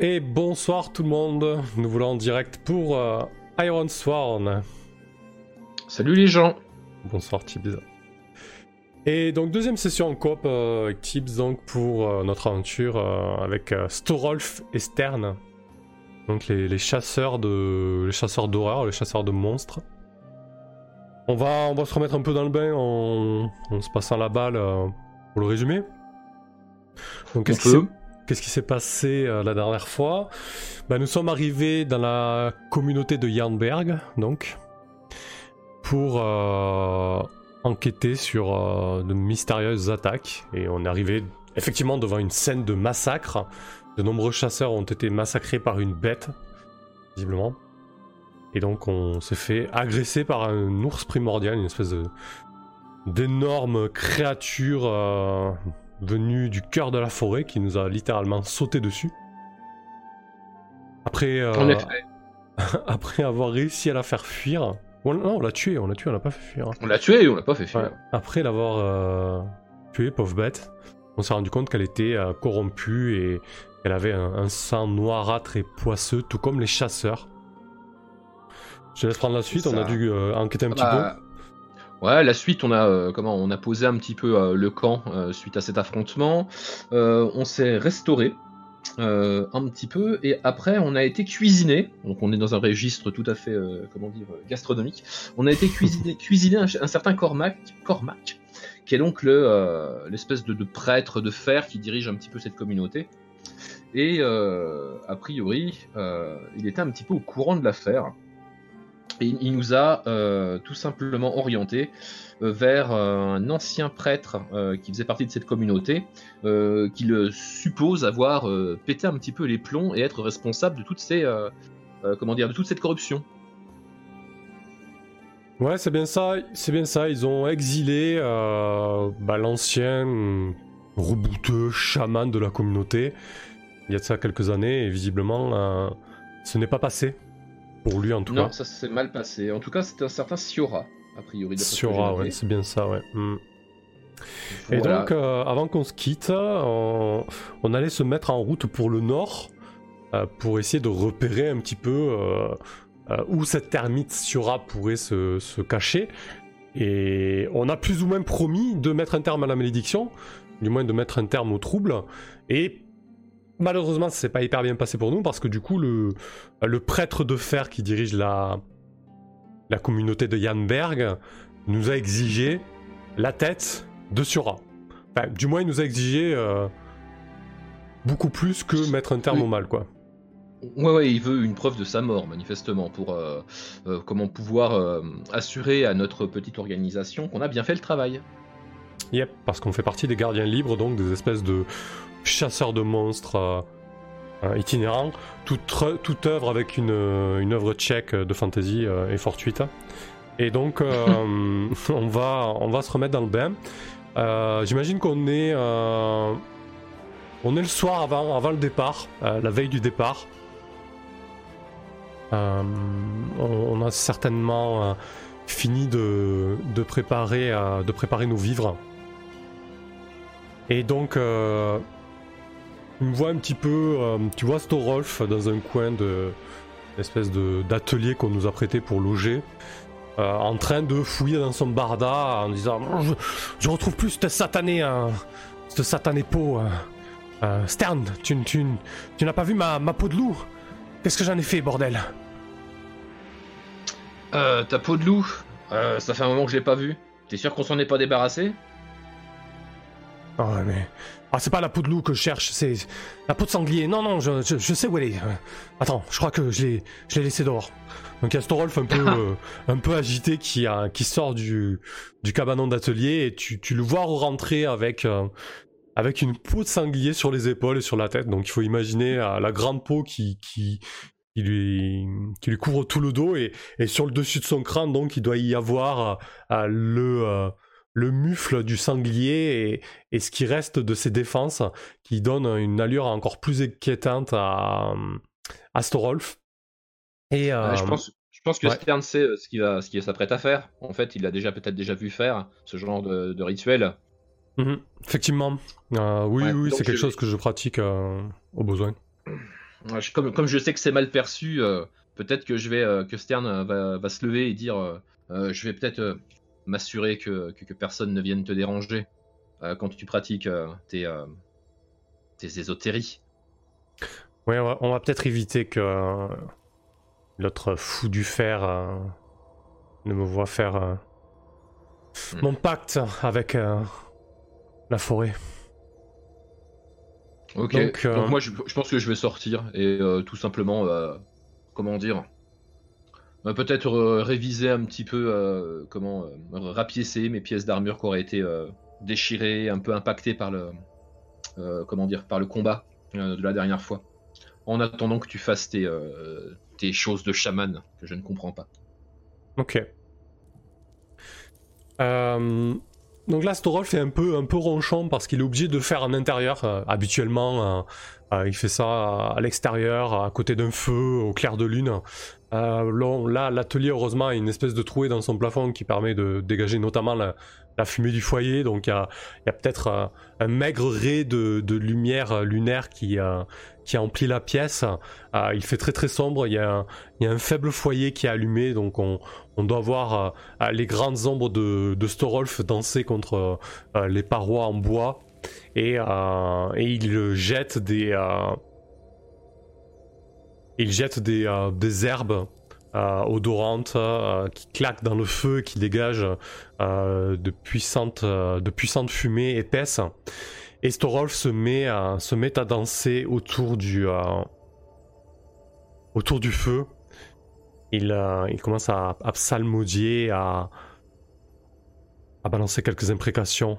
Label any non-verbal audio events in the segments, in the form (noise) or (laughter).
Et bonsoir tout le monde, nous voulons en direct pour euh, Iron Sworn. Salut les gens Bonsoir Tibbs. Et donc deuxième session en coop euh, avec Tibbs donc pour euh, notre aventure avec Storolf et Stern. Donc les, chasseurs de les chasseurs d'horreur, les chasseurs de monstres. On va, on va se remettre un peu dans le bain en, se passant la balle pour le résumé. Donc qu'est-ce Qu'est-ce qui s'est passé euh, la dernière fois? Bah, Nous sommes arrivés dans la communauté de Jarnberg, donc, pour euh, enquêter sur euh, de mystérieuses attaques. Et on est arrivé effectivement devant une scène de massacre. De nombreux chasseurs ont été massacrés par une bête, visiblement. Et donc on s'est fait agresser par un ours primordial, une espèce de d'énorme créature venu du cœur de la forêt qui nous a littéralement sauté dessus. Après, euh, (laughs) après avoir réussi à la faire fuir. Non, on l'a tué, on l'a tué, on l'a pas fait fuir. On l'a tué, on l'a pas fait fuir. Après l'avoir euh, tué, pauvre bête, on s'est rendu compte qu'elle était euh, corrompue et qu'elle avait un, sang noirâtre et poisseux, tout comme les chasseurs. Je laisse prendre la suite, on a dû enquêter un ah petit bah, peu. Ouais, la suite, on a euh, comment On a posé un petit peu euh, le camp euh, suite à cet affrontement. on s'est restauré un petit peu et après on a été cuisiné. Donc on est dans un registre tout à fait comment dire gastronomique. On a été (laughs) cuisiné, cuisiné un, certain Cormac, Cormac, qui est donc le l'espèce de, de, prêtre de fer qui dirige un petit peu cette communauté. Et a priori, il était un petit peu au courant de l'affaire. Et il nous a euh, tout simplement orienté euh, vers euh, un ancien prêtre qui faisait partie de cette communauté, qu'il suppose avoir pété un petit peu les plombs et être responsable de toutes ces, comment dire, de toute cette corruption. Ouais, c'est bien ça, c'est bien ça. Ils ont exilé bah, l'ancien rebouteux chaman de la communauté il y a de ça quelques années et visiblement ce n'est pas passé pour lui en tout cas. Non, ça s'est mal passé. En tout cas, c'était un certain Siora, a priori. Siora, ouais, c'est bien ça, ouais. Hmm. Et donc, euh, avant qu'on se quitte, on... allait se mettre en route pour le nord euh, pour essayer de repérer un petit peu euh, où cette termite Siora pourrait se, se, cacher. Et on a plus ou moins promis de mettre un terme à la malédiction, du moins de mettre un terme au trouble. Et malheureusement, ça s'est pas hyper bien passé pour nous parce que du coup, le, le prêtre de fer qui dirige la, la communauté de Janberg nous a exigé la tête de Sura. Enfin, du moins, il nous a exigé euh, beaucoup plus que mettre un terme au mal, quoi. Ouais, ouais, il veut une preuve de sa mort, manifestement, pour euh, euh, comment pouvoir assurer à notre petite organisation qu'on a bien fait le travail. Yep, parce qu'on fait partie des gardiens libres, donc des espèces de chasseur de monstres euh, euh, itinérant. Toute, toute œuvre avec une, une œuvre tchèque de fantasy euh, est fortuite. Et donc, (laughs) on, va, on va se remettre dans le bain. J'imagine qu'on est, on est le soir avant, avant le départ, la veille du départ. On, a certainement fini de, de, préparer, de préparer nos vivres. Et donc, tu me vois un petit peu, euh, tu vois Storolf dans un coin de espèce d'atelier qu'on nous a prêté pour loger, euh, en train de fouiller dans son barda en disant je, retrouve plus cette satanée, hein, cette satanée peau. Hein. Euh, Stern, tu, tu, tu n'as pas vu ma, ma peau de loup? Qu'est-ce que j'en ai fait, bordel? Euh, ta peau de loup? Ça fait un moment que je l'ai pas vue. T'es sûr qu'on s'en est pas débarrassé? Oh, mais ah, c'est pas la peau de loup que je cherche, c'est la peau de sanglier. Non, non, je, sais où elle est. Euh, attends, je crois que je l'ai, je l'ai laissé dehors. Donc il y a Storolf un peu, (laughs) euh, un peu agité qui, a, qui sort du, du cabanon d'atelier et tu, tu le vois rentrer avec, euh, avec une peau de sanglier sur les épaules et sur la tête. Donc il faut imaginer la grande peau qui, qui, qui lui, qui lui couvre tout le dos et, et sur le dessus de son crâne, donc il doit y avoir le le mufle du sanglier et, ce qui reste de ses défenses, qui donne une allure encore plus inquiétante à, à Storolf. Et, je pense, je pense que Stern sait ce qu'il va, ce qu'il s'apprête à faire. En fait, il a déjà peut-être déjà vu faire ce genre de, rituel. Mhm. effectivement. oui, oui, c'est quelque chose que je pratique au besoin. (clears throat) Comme, comme je sais que c'est mal perçu, peut-être que je vais que Stern va, se lever et dire je vais peut-être m'assurer que, que, personne ne vienne te déranger quand tu pratiques tes, tes ésotéries. Oui, on va, peut-être éviter que l'autre fou du fer ne me voit faire hmm. mon pacte avec la forêt. Ok, donc, moi je, je, pense que je vais sortir et tout simplement, comment dire, peut-être euh, réviser un petit peu, euh, comment euh, rapiécer mes pièces d'armure qui auraient été déchirées, un peu impactées par le, comment dire, par le combat de la dernière fois. En attendant que tu fasses tes, tes choses de chaman que je ne comprends pas. Ok. Donc là, Storolf est un peu, un peu ronchon parce qu'il est obligé de faire en intérieur. habituellement, il fait ça à l'extérieur, à côté d'un feu, au clair de lune. Euh, là, l'atelier, heureusement, a une espèce de trouée dans son plafond qui permet de dégager notamment la, fumée du foyer. Donc, il y a, peut-être euh, un maigre ray de, lumière lunaire qui, euh, qui emplit la pièce. il fait très très sombre. Il y, a un, faible foyer qui est allumé. Donc, on, doit voir les grandes ombres de, Storolf danser contre les parois en bois. Et il jette des il jette des, euh, herbes euh, odorantes euh, qui claquent dans le feu, qui dégagent de, puissantes, fumées épaisses. Et Storolf se met, à, danser autour du, feu. Il, il commence à, à psalmodier, à, à balancer quelques imprécations.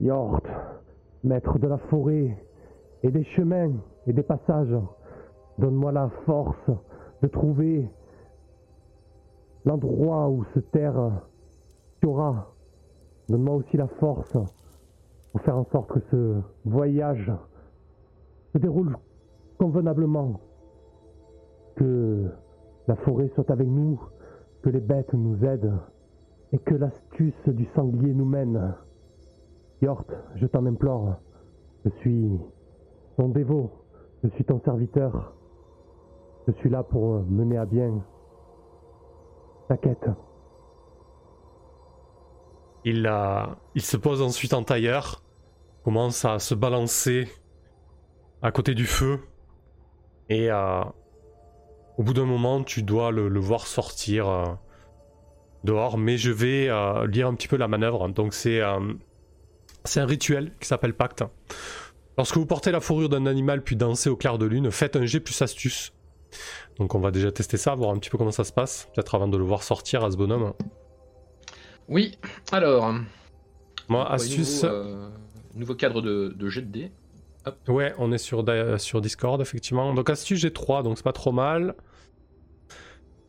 Yord, maître de la forêt, et des chemins et des passages, Donne-moi la force de trouver l'endroit où se terre aura. Donne-moi aussi la force pour faire en sorte que ce voyage se déroule convenablement. Que la forêt soit avec nous, que les bêtes nous aident et que l'astuce du sanglier nous mène. Yort, je t'en implore, je suis ton dévot, je suis ton serviteur. Je suis là pour mener à bien ta quête. Il, il se pose ensuite en tailleur, commence à se balancer à côté du feu, et euh, au bout d'un moment, tu dois le, voir sortir euh, dehors. Mais je vais euh, lire un petit peu la manœuvre. Donc c'est c'est un rituel qui s'appelle Pacte. Lorsque vous portez la fourrure d'un animal puis dansez au clair de lune, faites un jet plus astuce. Donc on va déjà tester ça, voir un petit peu comment ça se passe, peut-être avant de le voir sortir à ce bonhomme. Oui, alors. Moi, astuce. Euh, nouveau, cadre de, de, jet de dés. Ouais, on est sur, sur Discord, effectivement. Donc astuce, j'ai 3, donc c'est pas trop mal.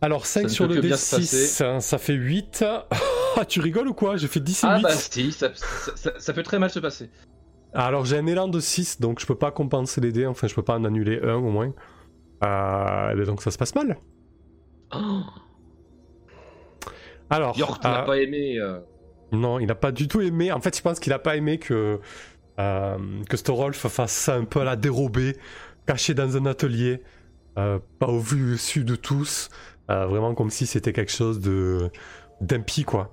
Alors 5 sur le D6, ça, fait 8. (laughs) ah, tu rigoles ou quoi? J'ai fait 10 et 8. Ah bah si, ça, ça, peut très mal se passer. Alors j'ai un élan de 6, donc je peux pas compenser les dés, enfin je peux pas en annuler un au moins. Euh, donc ça se passe mal. Oh. Alors. York n'a euh, pas aimé. Euh. Non, il n'a pas du tout aimé. En fait, je pense qu'il n'a pas aimé que, que Storolf fasse ça un peu à la dérobée, caché dans un atelier, pas au vu su de tous. vraiment comme si c'était quelque chose de d'impie, quoi.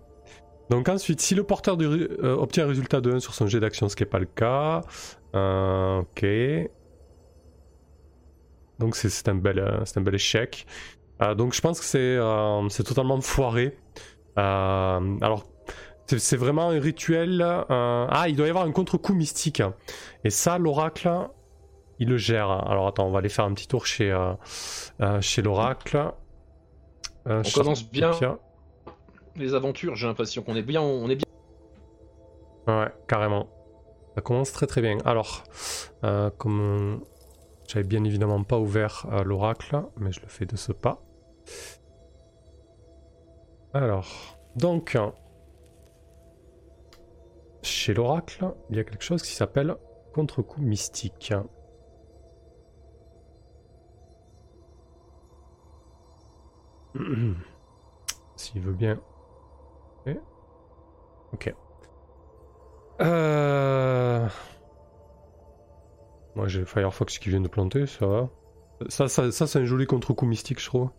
Donc ensuite, si le porteur obtient un résultat de 1 sur son jet d'action, ce qui n'est pas le cas, ok. Donc c'est un, bel, euh, un bel échec. Euh, donc je pense que c'est euh, totalement foiré. alors c'est vraiment un rituel. Ah, il doit y avoir un contre-coup mystique. Et ça, l'oracle, il le gère. Alors attends, on va aller faire un petit tour chez, chez l'oracle. on commence bien les aventures, j'ai l'impression qu'on est bien, on est bien. Ouais, carrément. Ça commence très très bien. Alors, comme bien évidemment pas ouvert l'oracle, mais je le fais de ce pas. Alors, donc, chez l'oracle, il y a quelque chose qui s'appelle contre-coup mystique. (clears throat) S'il veut bien. Ok. Ok. Euh... Moi j'ai Firefox qui vient de planter, ça va. Ça, ça, ça c'est un joli contre-coup mystique, je trouve.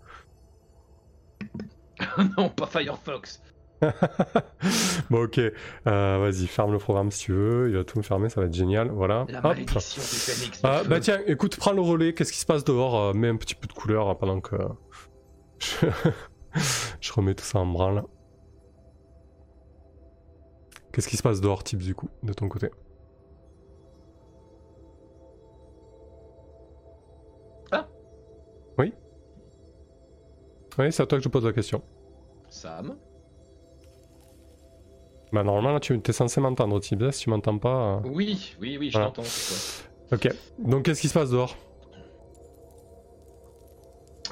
(laughs) non, pas Firefox. (laughs) bon, ok. Euh, Vas-y, ferme le programme si tu veux. Il va tout me fermer, ça va être génial. Voilà. La Hop. du Ah, bah tiens, écoute, prends le relais. Qu'est-ce qui se passe dehors? Euh, Mets un petit peu de couleur euh, pendant que je... (laughs) je remets tout ça en branle. Qu'est-ce qui se passe dehors, Tips, du coup, de ton côté? Oui, c'est à toi que je pose la question. Sam. Bah, normalement, là, tu es censé m'entendre, Tips. Si tu m'entends pas. euh, Oui, oui, oui, je Voilà. t'entends. c'est. Ok. Donc, qu'est-ce qui se passe dehors?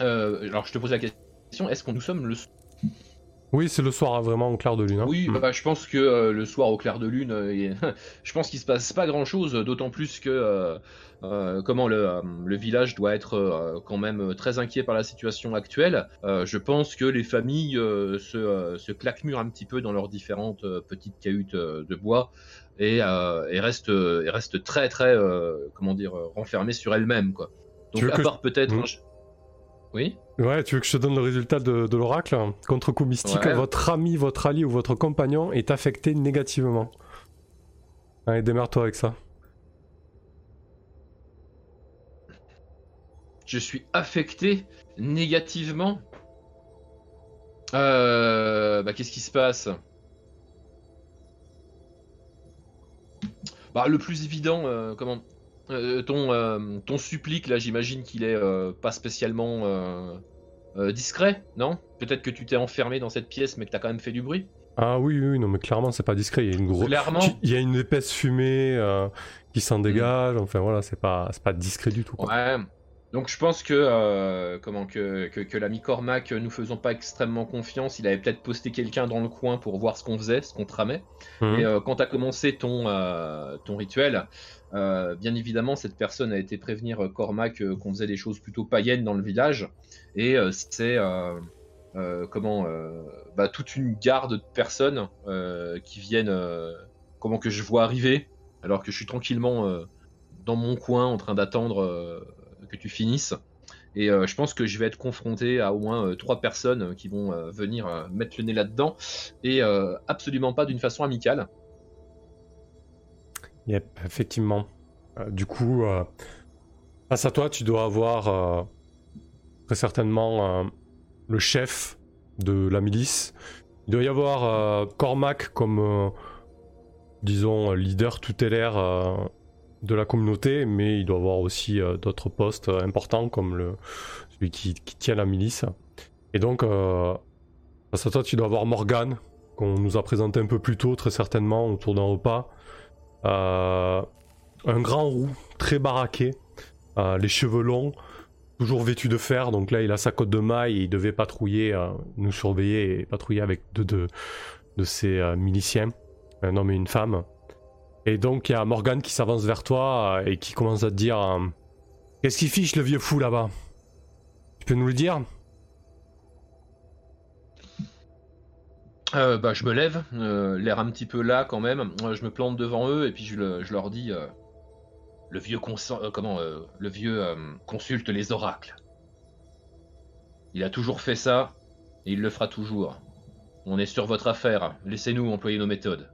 Euh, alors, je te pose la question est-ce qu'on nous sommes le Oui, c'est le soir, hein, vraiment, au clair de lune. hein. Oui, Mm. bah, je pense que euh, le soir au clair de lune, euh, (laughs) je pense qu'il se passe pas grand chose, d'autant plus que euh, comment le, le village doit être quand même très inquiet par la situation actuelle. Je pense que les familles se, se claquemurent un petit peu dans leurs différentes petites cahutes de bois et, et restent, et restent très très comment dire renfermées sur elles-mêmes quoi. Tu Donc veux à que part peut-être. Mm. un Oui? Ouais, tu veux que je te donne le résultat de, de l'oracle? Contre coup mystique, Ouais. votre ami, votre allié ou votre compagnon est affecté négativement. Allez, démarre-toi avec ça. je suis affecté négativement? Euh, bah, qu'est-ce qui se passe? Bah, le plus évident, euh, comment Euh, ton, euh, ton supplique, là, j'imagine qu'il est pas spécialement euh, discret, non? Peut-être que tu t'es enfermé dans cette pièce, mais que t'as quand même fait du bruit? Ah oui, oui, non, mais clairement, c'est pas discret. Il y a une grosse. Clairement. Il y a une épaisse fumée euh, qui s'en dégage. Enfin voilà, c'est pas, c'est pas discret du tout. Quoi. Ouais. Donc je pense que euh, comment que, que, que l'ami Cormac, nous faisons pas extrêmement confiance. Il avait peut-être posté quelqu'un dans le coin pour voir ce qu'on faisait, ce qu'on tramait. Mhm. Et euh, quand tu as commencé ton, ton rituel, euh, bien évidemment, cette personne a été prévenir euh, Cormac euh, qu'on faisait des choses plutôt païennes dans le village. Et c'est comment bah, toute une garde de personnes qui viennent, comment que je vois arriver, alors que je suis tranquillement dans mon coin en train d'attendre que tu finisses. Et je pense que je vais être confronté à au moins trois personnes qui vont venir mettre le nez là-dedans, et absolument pas d'une façon amicale. Yep, effectivement. Euh, du coup, euh, face à toi, tu dois avoir euh, très certainement le chef de la milice. Il doit y avoir Cormac comme, disons, leader tutélaire de la communauté, mais il doit avoir aussi d'autres postes importants comme le, celui qui, qui tient la milice. Et donc, face à toi, tu dois avoir Morgane, qu'on nous a présenté un peu plus tôt, très certainement, autour d'un repas. Euh, un grand roux, très baraqué, euh, les cheveux longs, toujours vêtu de fer. Donc là, il a sa cotte de maille il devait patrouiller, euh, nous surveiller et patrouiller avec deux de, ses miliciens, un homme et une femme. Et donc, il y a Morgane qui s'avance vers toi et qui commence à te dire Qu'est-ce qu'il fiche le vieux fou là-bas? Tu peux nous le dire? Euh, bah, je me lève, euh, l'air un petit peu là quand même. Euh, je me plante devant eux et puis je, le- je leur dis le vieux euh, comment le vieux consulte les oracles. Il a toujours fait ça et il le fera toujours. On est sur votre affaire. Laissez-nous employer nos méthodes.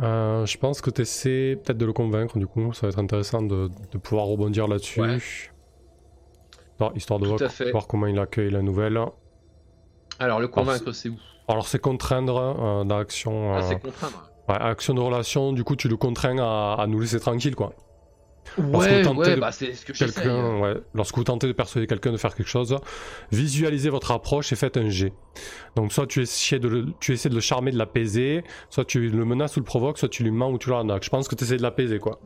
Je pense que tu essaies peut-être de le convaincre, du coup, ça va être intéressant de, de pouvoir rebondir là-dessus. Ouais. Histoire de voir comment il accueille la nouvelle. Alors le convaincre, c'est où Alors c'est contraindre euh, dans l'action, Ah, euh, c'est contraindre. ouais, action de relation, du coup tu le contrains à, à nous laisser tranquille quoi. Ouais, ouais, de- bah c'est ce que. Quelqu'un, ouais, lorsque vous tentez de persuader quelqu'un de faire quelque chose, visualisez votre approche et faites un jet. Donc soit tu essaies de le, tu essaies de le charmer, de l'apaiser, soit tu le menaces ou le provoques, soit tu lui mens ou tu l'arnaques. Je pense que tu essaies de l'apaiser quoi.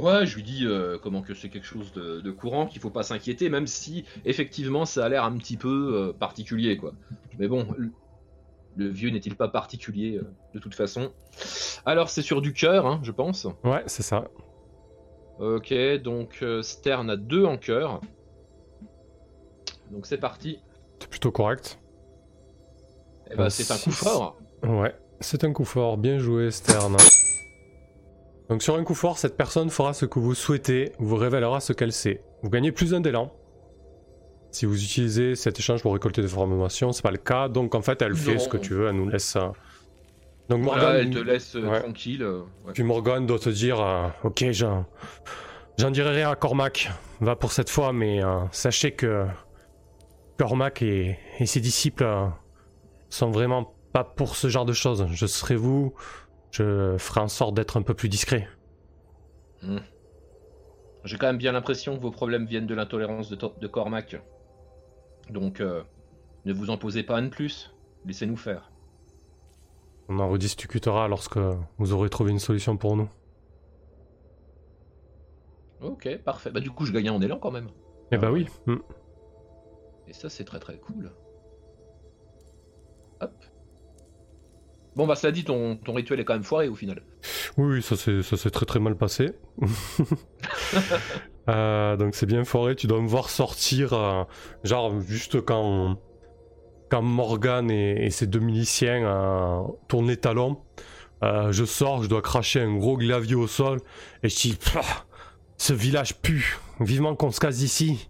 Ouais, je lui dis euh, comment que c'est quelque chose de, de courant, qu'il faut pas s'inquiéter, même si effectivement ça a l'air un petit peu euh, particulier, quoi. Mais bon, le vieux n'est-il pas particulier euh, de toute façon? Alors c'est sur du cœur, hein, je pense. Ouais, c'est ça. Ok, donc Stern a deux en cœur. Donc c'est parti. C'est plutôt correct. Eh ben, Euh, c'est un coup fort. Ouais, c'est un coup fort. Bien joué, Stern. Donc sur un coup fort, cette personne fera ce que vous souhaitez, vous révélera ce qu'elle sait. Vous gagnez plus d'un d'élan. Si vous utilisez cet échange pour récolter des informations, c'est pas le cas. Donc en fait, elle fait Non. ce que tu veux, elle nous laisse. euh, Donc Voilà, Morgane, elle te laisse euh, Ouais. tranquille. euh, ouais. Puis Morgan doit te dire euh, Ok, j'en, j'en dirai rien à Cormac. Va pour cette fois, mais euh, sachez que Cormac et, et ses disciples euh, sont vraiment pas pour ce genre de choses. Je serai vous, je ferai en sorte d'être un peu plus discret. J'ai quand même bien l'impression que vos problèmes viennent de l'intolérance de, Cormac. Donc euh, ne vous en posez pas un de plus. Laissez-nous faire. On en rediscutera lorsque vous aurez trouvé une solution pour nous. Ok, parfait. Bah du coup je gagne en élan quand même. Eh bah oui. Hmm. Et ça, c'est très très cool. Hop. Bon, bah, cela dit, ton, ton rituel est quand même foiré au final. Oui, oui, ça s'est très très mal passé. (laughs) Euh, donc c'est bien foré, tu dois me voir sortir, euh, genre juste quand, quand Morgan et, et ses deux miliciens euh, tournent les talons, je sors, je dois cracher un gros glavier au sol, et je dis, ce village pue, vivement qu'on se casse d'ici.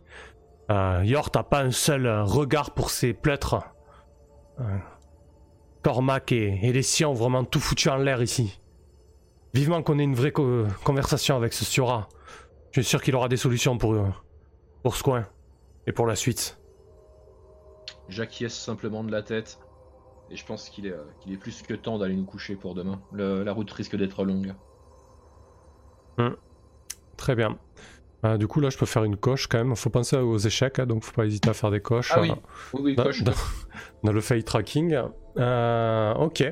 Yor, t'as pas un seul regard pour ces pleutres. Cormac et, et les siens ont vraiment tout foutu en l'air ici. Vivement qu'on ait une vraie co- conversation avec ce Siora. Je suis sûr qu'il aura des solutions pour, euh, pour ce coin. Et pour la suite. J'acquiesce simplement de la tête. Et je pense qu'il est, euh, est plus que temps d'aller nous coucher pour demain. Le- la route risque d'être longue. Très bien. Euh, du coup, là, je peux faire une coche quand même. Faut penser aux échecs, hein, donc faut pas hésiter à faire des coches. Ah oui, oui, oui, dans, coche. dans- (laughs) dans le fade tracking. Euh, ok.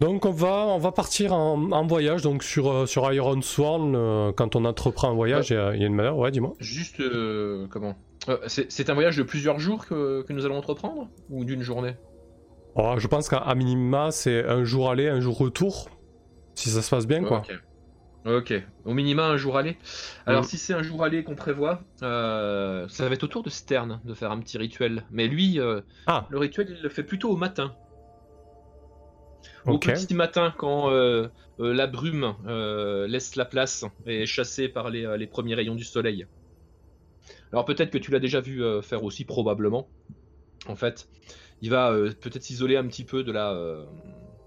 Donc on va, on va partir en, en voyage donc sur, euh, sur Iron Sworn. euh, quand on entreprend un voyage, il y a- il y, a une manière. Ouais, dis-moi. Juste, comment? C'est, un voyage de plusieurs jours que, que nous allons entreprendre? Ou d'une journée? Oh, je pense qu'à minima, c'est un jour aller, un jour retour. Si ça se passe bien, quoi. Ok. Ok. Au minima, un jour aller. Alors, Mm. si c'est un jour aller qu'on prévoit, euh, ça va être au tour de Stern de faire un petit rituel. Mais lui, euh, Ah. le rituel, il le fait plutôt au matin. Au petit matin, quand euh, la brume laisse la place et est chassée par les, les premiers rayons du soleil. Alors peut-être que tu l'as déjà vu faire aussi, probablement. En fait, il va peut-être s'isoler un petit peu de la,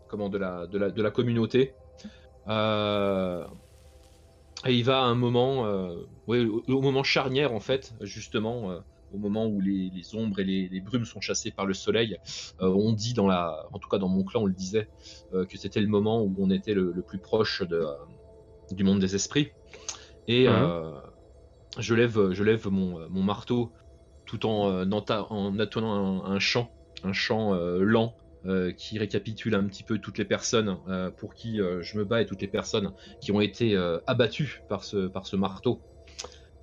comment, de la, de la, de la communauté. Euh, et il va à un moment, euh, ouais, au, au moment charnière en fait, justement, euh, au moment où les, les ombres et les, les brumes sont chassées par le soleil. Euh, on dit dans la, en tout cas dans mon clan, on le disait, euh, que c'était le moment où on était le, le plus proche de, euh, du monde des esprits. Et Mhm. je lève, je lève mon, mon marteau tout en, en attonnant un, un chant, un chant lent euh, qui récapitule un petit peu toutes les personnes euh, pour qui euh, je me bats et toutes les personnes qui ont été abattues par ce, par ce marteau.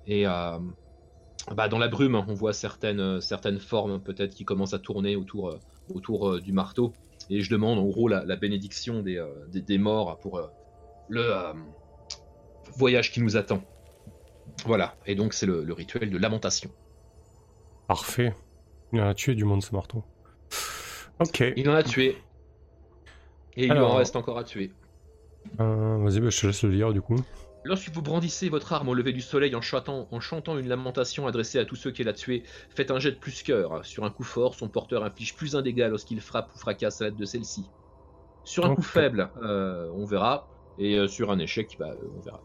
Et bah, dans la brume, on voit certaines, certaines formes peut-être qui commencent à tourner autour, autour du marteau. Et je demande en gros la, bénédiction des, des, morts pour le voyage qui nous attend. Voilà, et donc c'est le, le rituel de lamentation. Parfait. Il a tué du monde ce marteau. Ok. Il en a tué. Et il lui en reste encore à tuer. Euh, Vas-y, bah, je te laisse le lire du coup. Lorsque vous brandissez votre arme au lever du soleil en chantant, en chantant une lamentation adressée à tous ceux qu'elle a tués, faites un jet de plus cœur. Sur un coup fort, son porteur inflige plus un dégât lorsqu'il frappe ou fracasse à l'aide de celle-ci. Sur un coup faible, euh, on verra. Et euh, sur un échec, bah, on verra.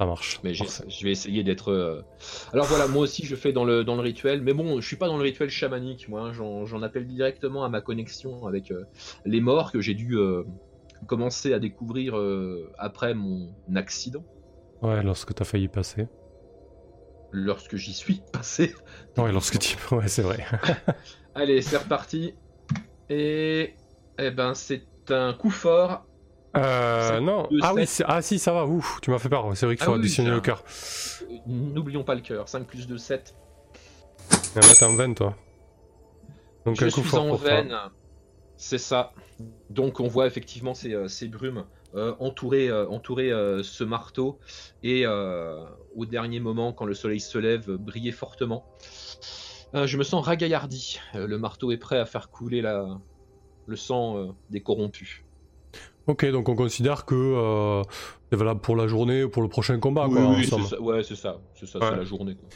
Ça marche. Mais je vais essayer d'être. euh, Alors voilà, moi aussi je fais dans le, dans le rituel, mais bon, je suis pas dans le rituel chamanique, moi. hein. J'en appelle directement à ma connexion avec euh, les morts que j'ai dû euh, commencer à découvrir après mon accident, Ouais, lorsque t'as failli passer. lorsque j'y suis (laughs) passé. Ouais, lorsque tu. (laughs) Ouais, c'est vrai. (laughs) Allez, c'est reparti. Et. Eh ben, c'est un coup fort. Euh, non. Ah oui, ah si, ça va. Ouf, tu m'as fait peur. C'est vrai qu'il Ah faut oui, additionner le cœur. N'oublions pas le cœur. 5 plus 2, 7. Et là, t'es en veine, toi. Donc Je un coup suis fort en pour veine. C'est ça. Donc on voit effectivement ces, euh, ces brumes euh, entourer, euh, entourer euh, ce marteau et au dernier moment, quand le soleil se lève, briller fortement. Je me sens ragaillardi. Le marteau est prêt à faire couler la... le sang des corrompus. Ok, donc on considère que euh, c'est valable pour la journée ou pour le prochain combat, oui, quoi. oui, c'est ça. Ouais, c'est ça. C'est ça, Ouais. c'est la journée. quoi.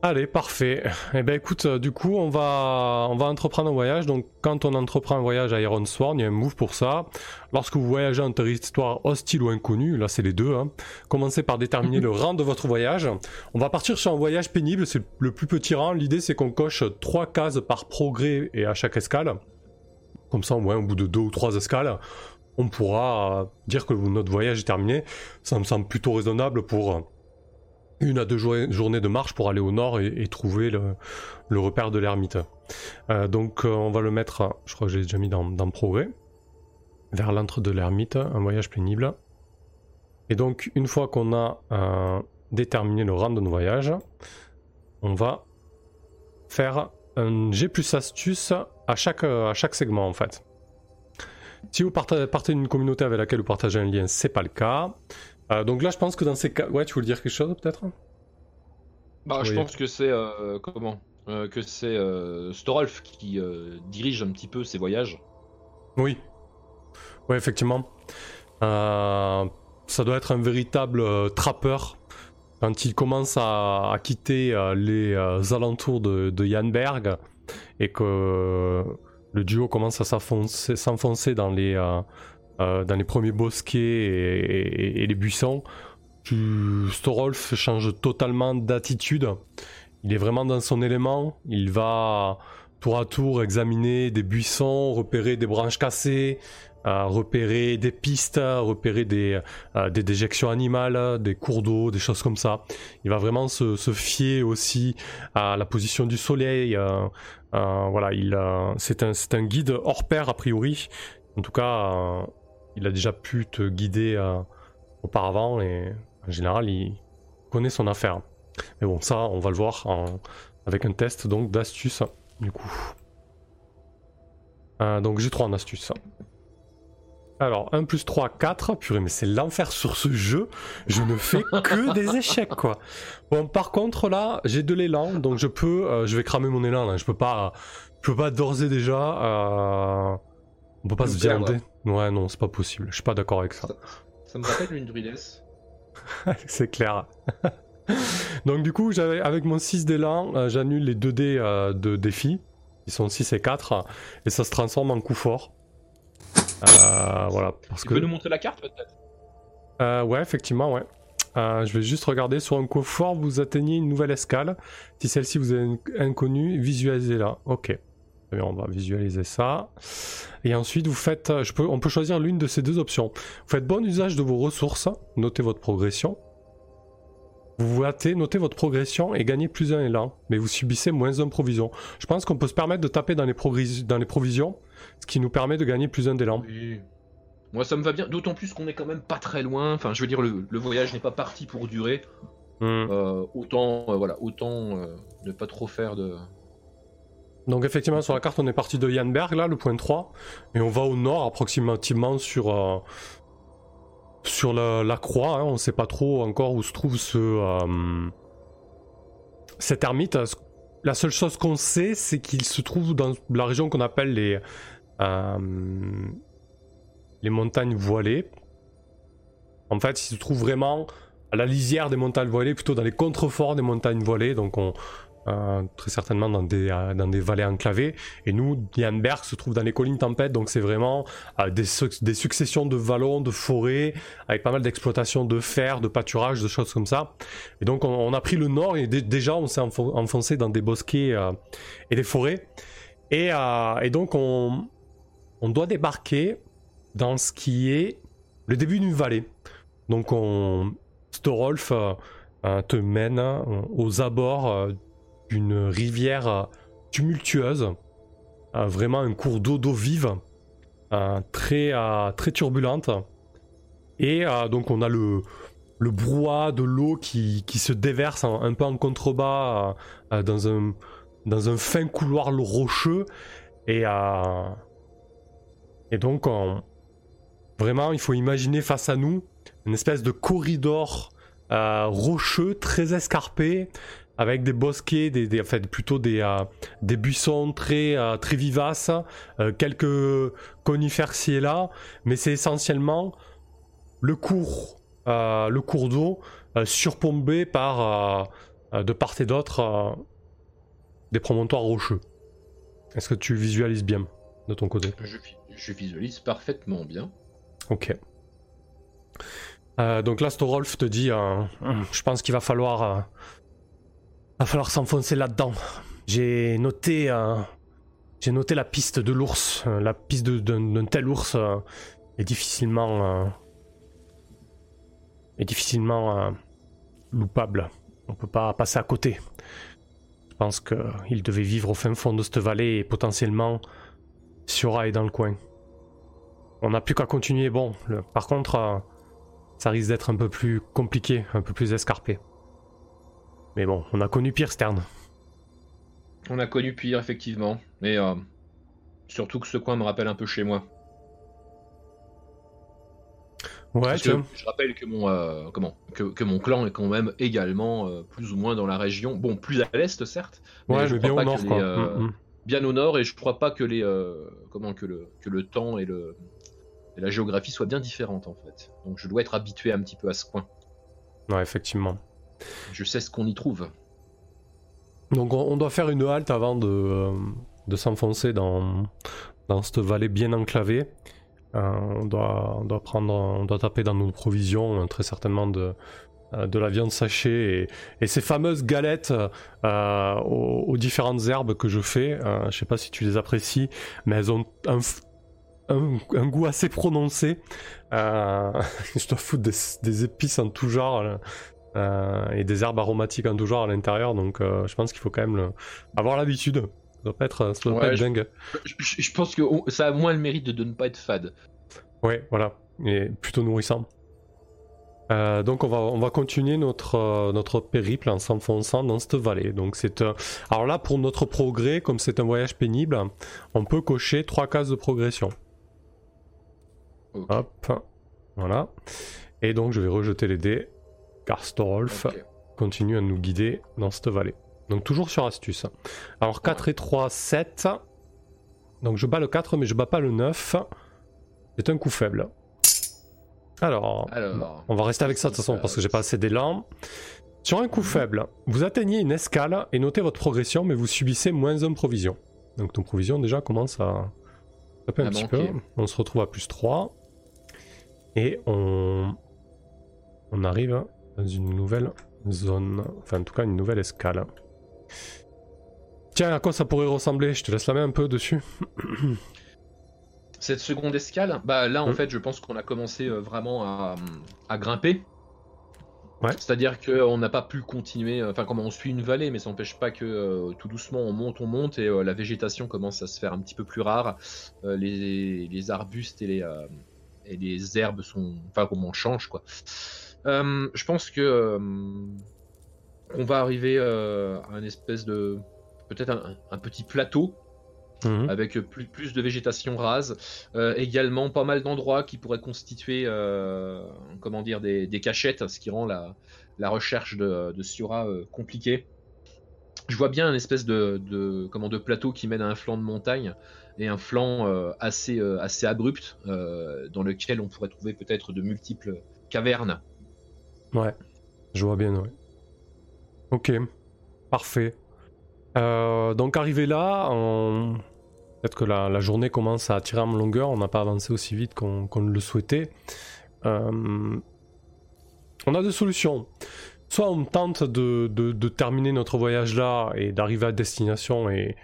Allez, parfait. Eh ben écoute, euh, du coup, on va, on va entreprendre un voyage. Donc, quand on entreprend un voyage à Iron Sworn, il y a un move pour ça. Lorsque vous voyagez en territoire hostile ou inconnu, là c'est les deux, hein, commencez par déterminer (laughs) le rang de votre voyage. On va partir sur un voyage pénible, c'est le plus petit rang. L'idée c'est qu'on coche trois cases par progrès et à chaque escale. Comme ça, au au bout de deux ou trois escales, on pourra dire que notre voyage est terminé. Ça me semble plutôt raisonnable pour une à deux jour- journées de marche pour aller au nord et, trouver le, repère de l'ermite. Euh, donc euh, on va le mettre, je crois que j'ai déjà mis dans, dans progrès, vers l'antre de l'ermite, un voyage pénible. Et donc une fois qu'on a euh, déterminé le rang de nos voyages, on va faire un G plus astuce à chaque, euh, à chaque segment en fait. Si vous partez, d'une communauté avec laquelle vous partagez un lien, c'est pas le cas. Euh, donc là, je pense que dans ces cas, ouais, tu voulais dire quelque chose peut-être? Bah, je pense que c'est euh, comment? Euh, Que c'est Storolf qui dirige un petit peu ses voyages. Oui. Oui, effectivement. Ça doit être un véritable trappeur. Quand il commence à, à quitter les alentours de, de Janberg et que le duo commence à s'enfoncer dans, les, euh, euh, dans les premiers bosquets et, les buissons, Storolf change totalement d'attitude. Il est vraiment dans son élément. Il va tour à tour examiner des buissons, repérer des branches cassées, repérer des pistes, repérer des, euh, des déjections animales, des cours d'eau, des choses comme ça. Il va vraiment se, fier aussi à la position du soleil. euh, euh, voilà, il, c'est un, guide hors pair a priori. En tout cas, il a déjà pu te guider auparavant et en général, il connaît son affaire. Mais bon, ça, on va le voir avec un test donc d'astuce du coup. Donc j'ai 3 en astuce. Alors, 1 plus 3, 4. Purée, mais c'est l'enfer sur ce jeu. Je ne fais que (laughs) des échecs, quoi. Bon, par contre, là, j'ai de l'élan, donc je peux... euh, je vais cramer mon élan, là. Je peux pas... Je peux pas d'ores et déjà... euh, on peut pas Le se viander. Ouais, non, c'est pas possible. Je suis pas d'accord avec ça. Ça me rappelle une druidesse. (laughs) c'est clair. (laughs) Donc du coup, j'avais avec mon 6 d'élan, euh, j'annule les 2 dés euh, de défi. Ils sont 6 et 4. Et ça se transforme en coup fort. Euh, voilà. Parce Tu que... peux nous montrer la carte peut-être Euh, ouais, effectivement, ouais. Euh, je vais juste regarder sur un coup fort, vous atteignez une nouvelle escale. Si celle-ci vous est inconnue, visualisez-la. Ok. Bien, on va visualiser ça. Et ensuite, vous faites, je peux, on peut choisir l'une de ces deux options. Vous faites bon usage de vos ressources, notez votre progression. Vous notez votre progression et gagnez plus un élan, mais vous subissez moins un provision. Je pense qu'on peut se permettre de taper dans les, progris- dans les provisions, ce qui nous permet de gagner plus un d'élan. Oui. Moi ça me va bien, d'autant plus qu'on est quand même pas très loin. Enfin, je veux dire, le, le voyage n'est pas parti pour durer. Hmm. Euh, autant, euh, voilà, autant euh, ne pas trop faire de. Donc effectivement sur la carte on est parti de Janberg là, le point 3, et on va au nord approximativement sur, euh, sur la, croix, hein. on sait pas trop encore où se trouve ce, euh, cet ermite. La seule chose qu'on sait c'est qu'il se trouve dans la région qu'on appelle les, euh, les montagnes voilées. En fait il se trouve vraiment à la lisière des montagnes voilées, plutôt dans les contreforts des montagnes voilées, donc on, euh, très certainement dans des, euh, dans des vallées enclavées. Et nous, Janberg se trouve dans les collines tempêtes, donc c'est vraiment euh, des, des successions de vallons, de forêts, avec pas mal d'exploitation de fer, de pâturage, de choses comme ça. Et donc on, a pris le nord et dé- déjà on s'est enfo- enfoncé dans des bosquets et des forêts. Et, et donc on, on doit débarquer dans ce qui est le début d'une vallée. Donc on, Storolf te mène aux abords d'une rivière euh, tumultueuse, euh, vraiment un cours d'eau d'eau vive, euh, très, très turbulente. Et donc on a le, le de l'eau qui, se déverse un peu en contrebas dans, un, fin couloir rocheux. Et, donc, on- vraiment, il faut imaginer face à nous une espèce de corridor rocheux, très escarpé, avec des bosquets, des, plutôt des, euh, des buissons très, euh, très vivaces, euh, quelques conifères ci et là, mais c'est essentiellement le cours, le cours d'eau surplombé par, de part et d'autre, des promontoires rocheux. Est-ce que tu visualises bien de ton côté? Je, je visualise parfaitement bien. Ok. Donc là, Storolf te dit, je pense qu'il va falloir, va falloir s'enfoncer là-dedans. J'ai noté, euh, j'ai noté la piste de l'ours. Euh, La piste d'un tel ours euh, est difficilement, est difficilement loupable. On peut pas passer à côté. Je pense qu'il devait vivre au fin fond de cette vallée et potentiellement Siora est dans le coin. On n'a plus qu'à continuer. Bon, par contre, ça risque d'être un peu plus compliqué, un peu plus escarpé. Mais bon, on a connu pire, Stern. On a connu pire, effectivement. Mais euh, surtout que ce coin me rappelle un peu chez moi. Ouais, Parce que je rappelle que mon, euh, comment, que, que mon clan est quand même également euh, plus ou moins dans la région. Bon, plus à l'est, certes. Ouais, je mais bien au nord, les, quoi. euh, Mm, mm. Bien au nord, et je crois pas que les, comment, que le, que le temps et le, et la géographie soient bien différentes en fait. Donc je dois être habitué un petit peu à ce coin. Ouais, effectivement. Je sais ce qu'on y trouve. Donc on, doit faire une halte avant de, euh, de s'enfoncer dans, dans cette vallée bien enclavée. Euh, on, doit, on doit prendre, on doit taper dans nos provisions, euh, très certainement de, de la viande sachée et, ces fameuses galettes aux, différentes herbes que je fais. Je sais pas si tu les apprécies, mais elles ont un, un, goût assez prononcé. (laughs) Je dois foutre des épices en tout genre. Euh, et des herbes aromatiques en tout genre à l'intérieur, donc euh, je pense qu'il faut quand même le- avoir l'habitude. Ça doit pas être, ça doit pas Ouais, être je- dingue. Je, pense que ça a moins le mérite de, de ne pas être fade. Ouais, voilà, et plutôt nourrissant. Euh, donc on va, on va continuer notre, euh, notre périple en s'enfonçant dans cette vallée. Donc c'est, euh, alors là pour notre progrès, comme c'est un voyage pénible, on peut cocher trois cases de progression. Hop, voilà. Et donc je vais rejeter les dés, car Storolf Ok. continue à nous guider dans cette vallée. Donc toujours sur astuce. Alors 4 et 3, 7. Donc je bats le 4 mais je bats pas le 9. C'est un coup faible. Alors, Alors, on va rester avec ça de toute façon parce que j'ai pas assez d'élan. Sur un coup faible, vous atteignez une escale et notez votre progression mais vous subissez moins 1 provision. Donc ton provision déjà commence à taper un petit peu. On se retrouve à plus 3. Et on, on arrive dans une nouvelle zone. Enfin en tout cas une nouvelle escale. Tiens, à quoi ça pourrait ressembler? Je te laisse la main un peu dessus. cette seconde escale, bah là en Mm. fait, je pense qu'on a commencé euh, vraiment à, à grimper. Ouais. C'est-à-dire qu'on n'a pas pu continuer, euh, enfin comment on suit une vallée, mais ça n'empêche pas que euh, tout doucement on monte, on monte et euh, la végétation commence à se faire un petit peu plus rare. Euh, les, les arbustes et les, et les herbes sont, enfin comment on change quoi. Euh, je pense que euh, on va arriver euh, à un espèce de peut-être un, un petit plateau Mhm. avec plus, plus de végétation rase. Euh, également pas mal d'endroits qui pourraient constituer euh, comment dire, des, des cachettes, ce qui rend la, la recherche de, de euh, compliquée. Je vois bien un espèce de, de, comment, de plateau qui mène à un flanc de montagne et un flanc assez, assez abrupt dans lequel on pourrait trouver peut-être de multiples cavernes. Ouais, je vois bien, ouais. Ok, parfait. Euh, donc arrivé là, peut-être que la, journée commence à tirer en longueur, on n'a pas avancé aussi vite qu'on le souhaitait. Euh, On a deux solutions. Soit on tente de, terminer notre voyage là et d'arriver à destination et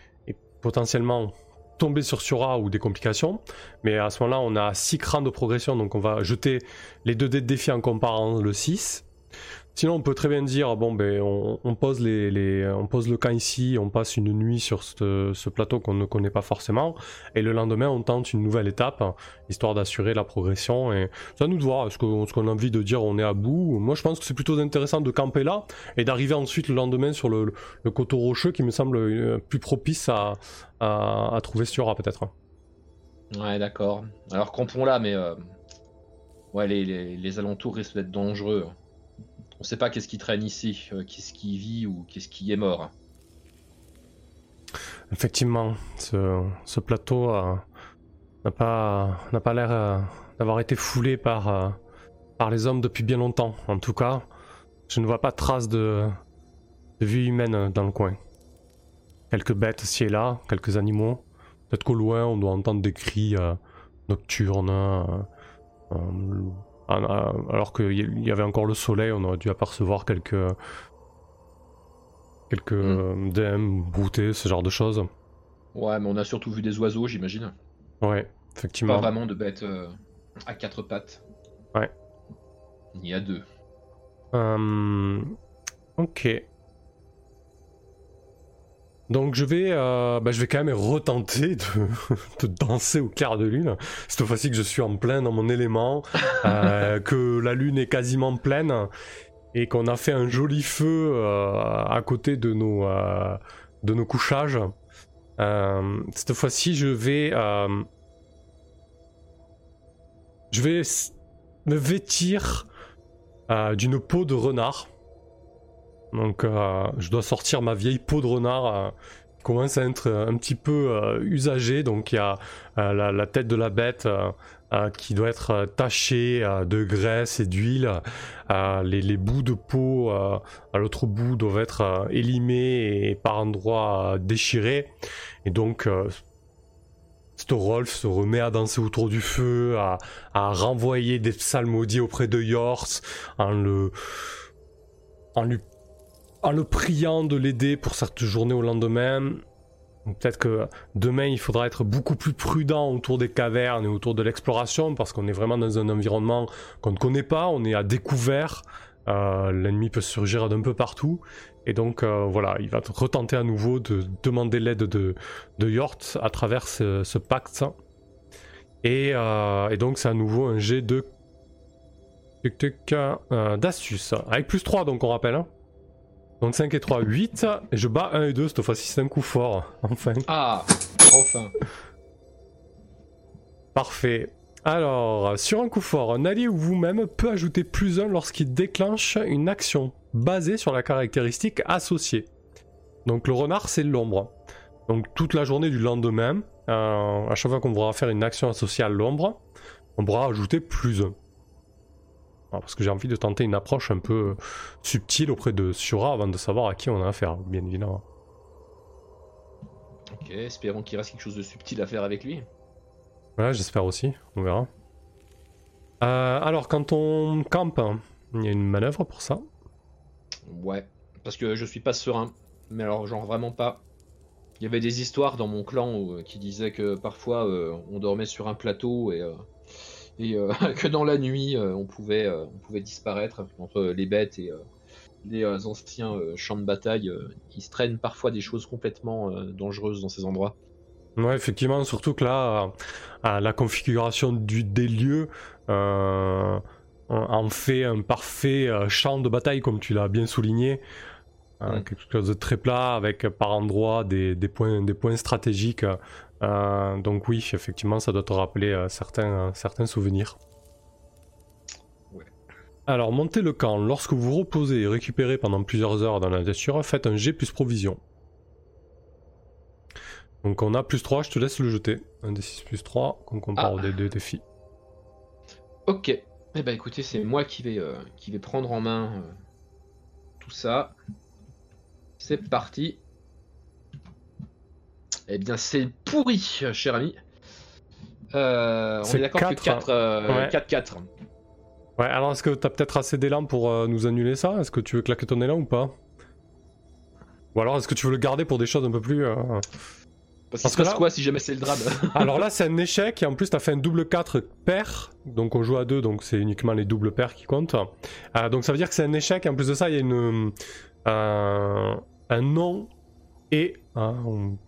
potentiellement tomber sur Sura ou des complications. Mais à ce moment-là, on a 6 crans de progression, donc on va jeter les deux dés de défi en comparant le 6. Sinon, on peut très bien dire bon, ben, on, pose, le camp ici, on passe une nuit sur ce, ce plateau qu'on ne connaît pas forcément, et le lendemain, on tente une nouvelle étape, histoire d'assurer la progression. Et à nous de voir, est-ce qu'on ce a envie de dire on est à bout Moi, je pense que c'est plutôt intéressant de camper là, et d'arriver ensuite le lendemain sur le, coteau rocheux qui me semble euh, plus propice à, trouver Stiora, peut-être. Ouais, d'accord. Alors campons là, mais euh, ouais, les, alentours risquent d'être dangereux. On sait pas qu'est-ce qui traîne ici, euh, qu'est-ce qui vit ou qu'est-ce qui est mort. Effectivement, ce, plateau euh, n'a pas, pas l'air euh, d'avoir été foulé par, les hommes depuis bien longtemps. En tout cas, je ne vois pas de traces de, de vie humaine dans le coin. Quelques bêtes ci et là, quelques animaux. Peut-être qu'au loin, on doit entendre des cris nocturnes. Euh, euh, alors qu'il y avait encore le soleil, on aurait dû apercevoir quelques, quelques daims, broutés, ce genre de choses. Ouais, mais on a surtout vu des oiseaux, j'imagine. Ouais, Pas effectivement. vraiment de bêtes euh, à quatre pattes. Ouais. Ni à deux. Euh, ok. Donc je vais, euh, bah, je vais quand même retenter de, (laughs) de danser au clair de lune. Cette fois-ci que je suis en plein dans mon élément, euh, (laughs) que la lune est quasiment pleine et qu'on a fait un joli feu euh, à côté de nos, de nos couchages. Cette fois-ci, je vais, je vais me vêtir d'une peau de renard. Donc euh, je dois sortir ma vieille peau de renard euh, qui commence à être euh, un petit peu euh, usagée. Donc il y a la, tête de la bête qui doit être tachée de graisse et d'huile. Les, bouts de peau à l'autre bout doivent être élimés et par endroits déchirés. Et donc Storolf se remet à danser autour du feu, à, renvoyer des psalmodies auprès de Yors en lui, en le priant de l'aider pour cette journée au lendemain. Peut-être que demain il faudra être beaucoup plus prudent autour des cavernes et autour de l'exploration parce qu'on est vraiment dans un environnement qu'on ne connaît pas, on est à découvert, euh, l'ennemi peut surgir d'un peu partout et donc euh, voilà, il va retenter à nouveau de demander l'aide de, Yort à travers ce, pacte. Et, euh, et donc c'est à nouveau un jet de d'astuce. Avec plus 3 donc on rappelle. hein. Donc 5 et 3, 8. Et je bats 1 et 2 cette fois-ci c'est un coup fort. (laughs) Enfin. Ah Enfin Parfait. Alors, sur un coup fort, un allié ou vous-même peut ajouter plus 1 lorsqu'il déclenche une action basée sur la caractéristique associée. Donc le renard, c'est l'ombre. Donc toute la journée du lendemain, euh, à chaque fois qu'on voudra faire une action associée à l'ombre, on pourra ajouter plus 1. Parce que j'ai envie de tenter une approche un peu subtile auprès de Sura avant de savoir à qui on a affaire, bien évidemment. Ok, espérons qu'il reste quelque chose de subtil à faire avec lui. Ouais, j'espère aussi, on verra. Euh, alors, quand on campe, hein, il y a une manœuvre pour ça. Ouais, parce que je suis pas serein. Mais alors, genre vraiment pas. Il y avait des histoires dans mon clan euh, qui disaient que parfois euh, on dormait sur un plateau et, euh, et euh, (laughs) que dans la nuit euh, on, pouvait, euh, on pouvait disparaître entre les bêtes et les anciens champs de bataille. euh, il se traîne parfois des choses complètement dangereuses dans ces endroits. Ouais, effectivement, surtout que là, la configuration du, des lieux en fait un parfait champ de bataille, comme tu l'as bien souligné. Euh, Mm. Quelque chose de très plat, avec par endroits des, des points, des points stratégiques. Euh, donc oui, effectivement, ça doit te rappeler euh, certains, euh, certains souvenirs. Ouais. Alors, montez le camp. Lorsque vous vous reposez et récupérez pendant plusieurs heures dans la nature, faites un G plus provision. Donc on a plus 3, je te laisse le jeter. Un des 6 plus 3 qu'on compare Ah. au des deux défis. Ok. Eh ben écoutez, c'est moi qui vais, euh, qui vais prendre en main euh, tout ça. C'est parti. Eh bien, c'est pourri, cher ami. Euh, on est d'accord que quatre, 4 euh, ouais. 4-4. Ouais, alors est-ce que t'as peut-être assez d'élan pour euh, nous annuler ça? Est-ce que tu veux claquer ton élan ou pas? Ou alors est-ce que tu veux le garder pour des choses un peu plus... Parce que là- quoi si jamais c'est le drame? (laughs) Alors là c'est un échec et en plus t'as fait un double 4 pair, donc on joue à deux, donc c'est uniquement les doubles pairs qui comptent. Donc ça veut dire que c'est un échec et en plus de ça il y a une, un nom et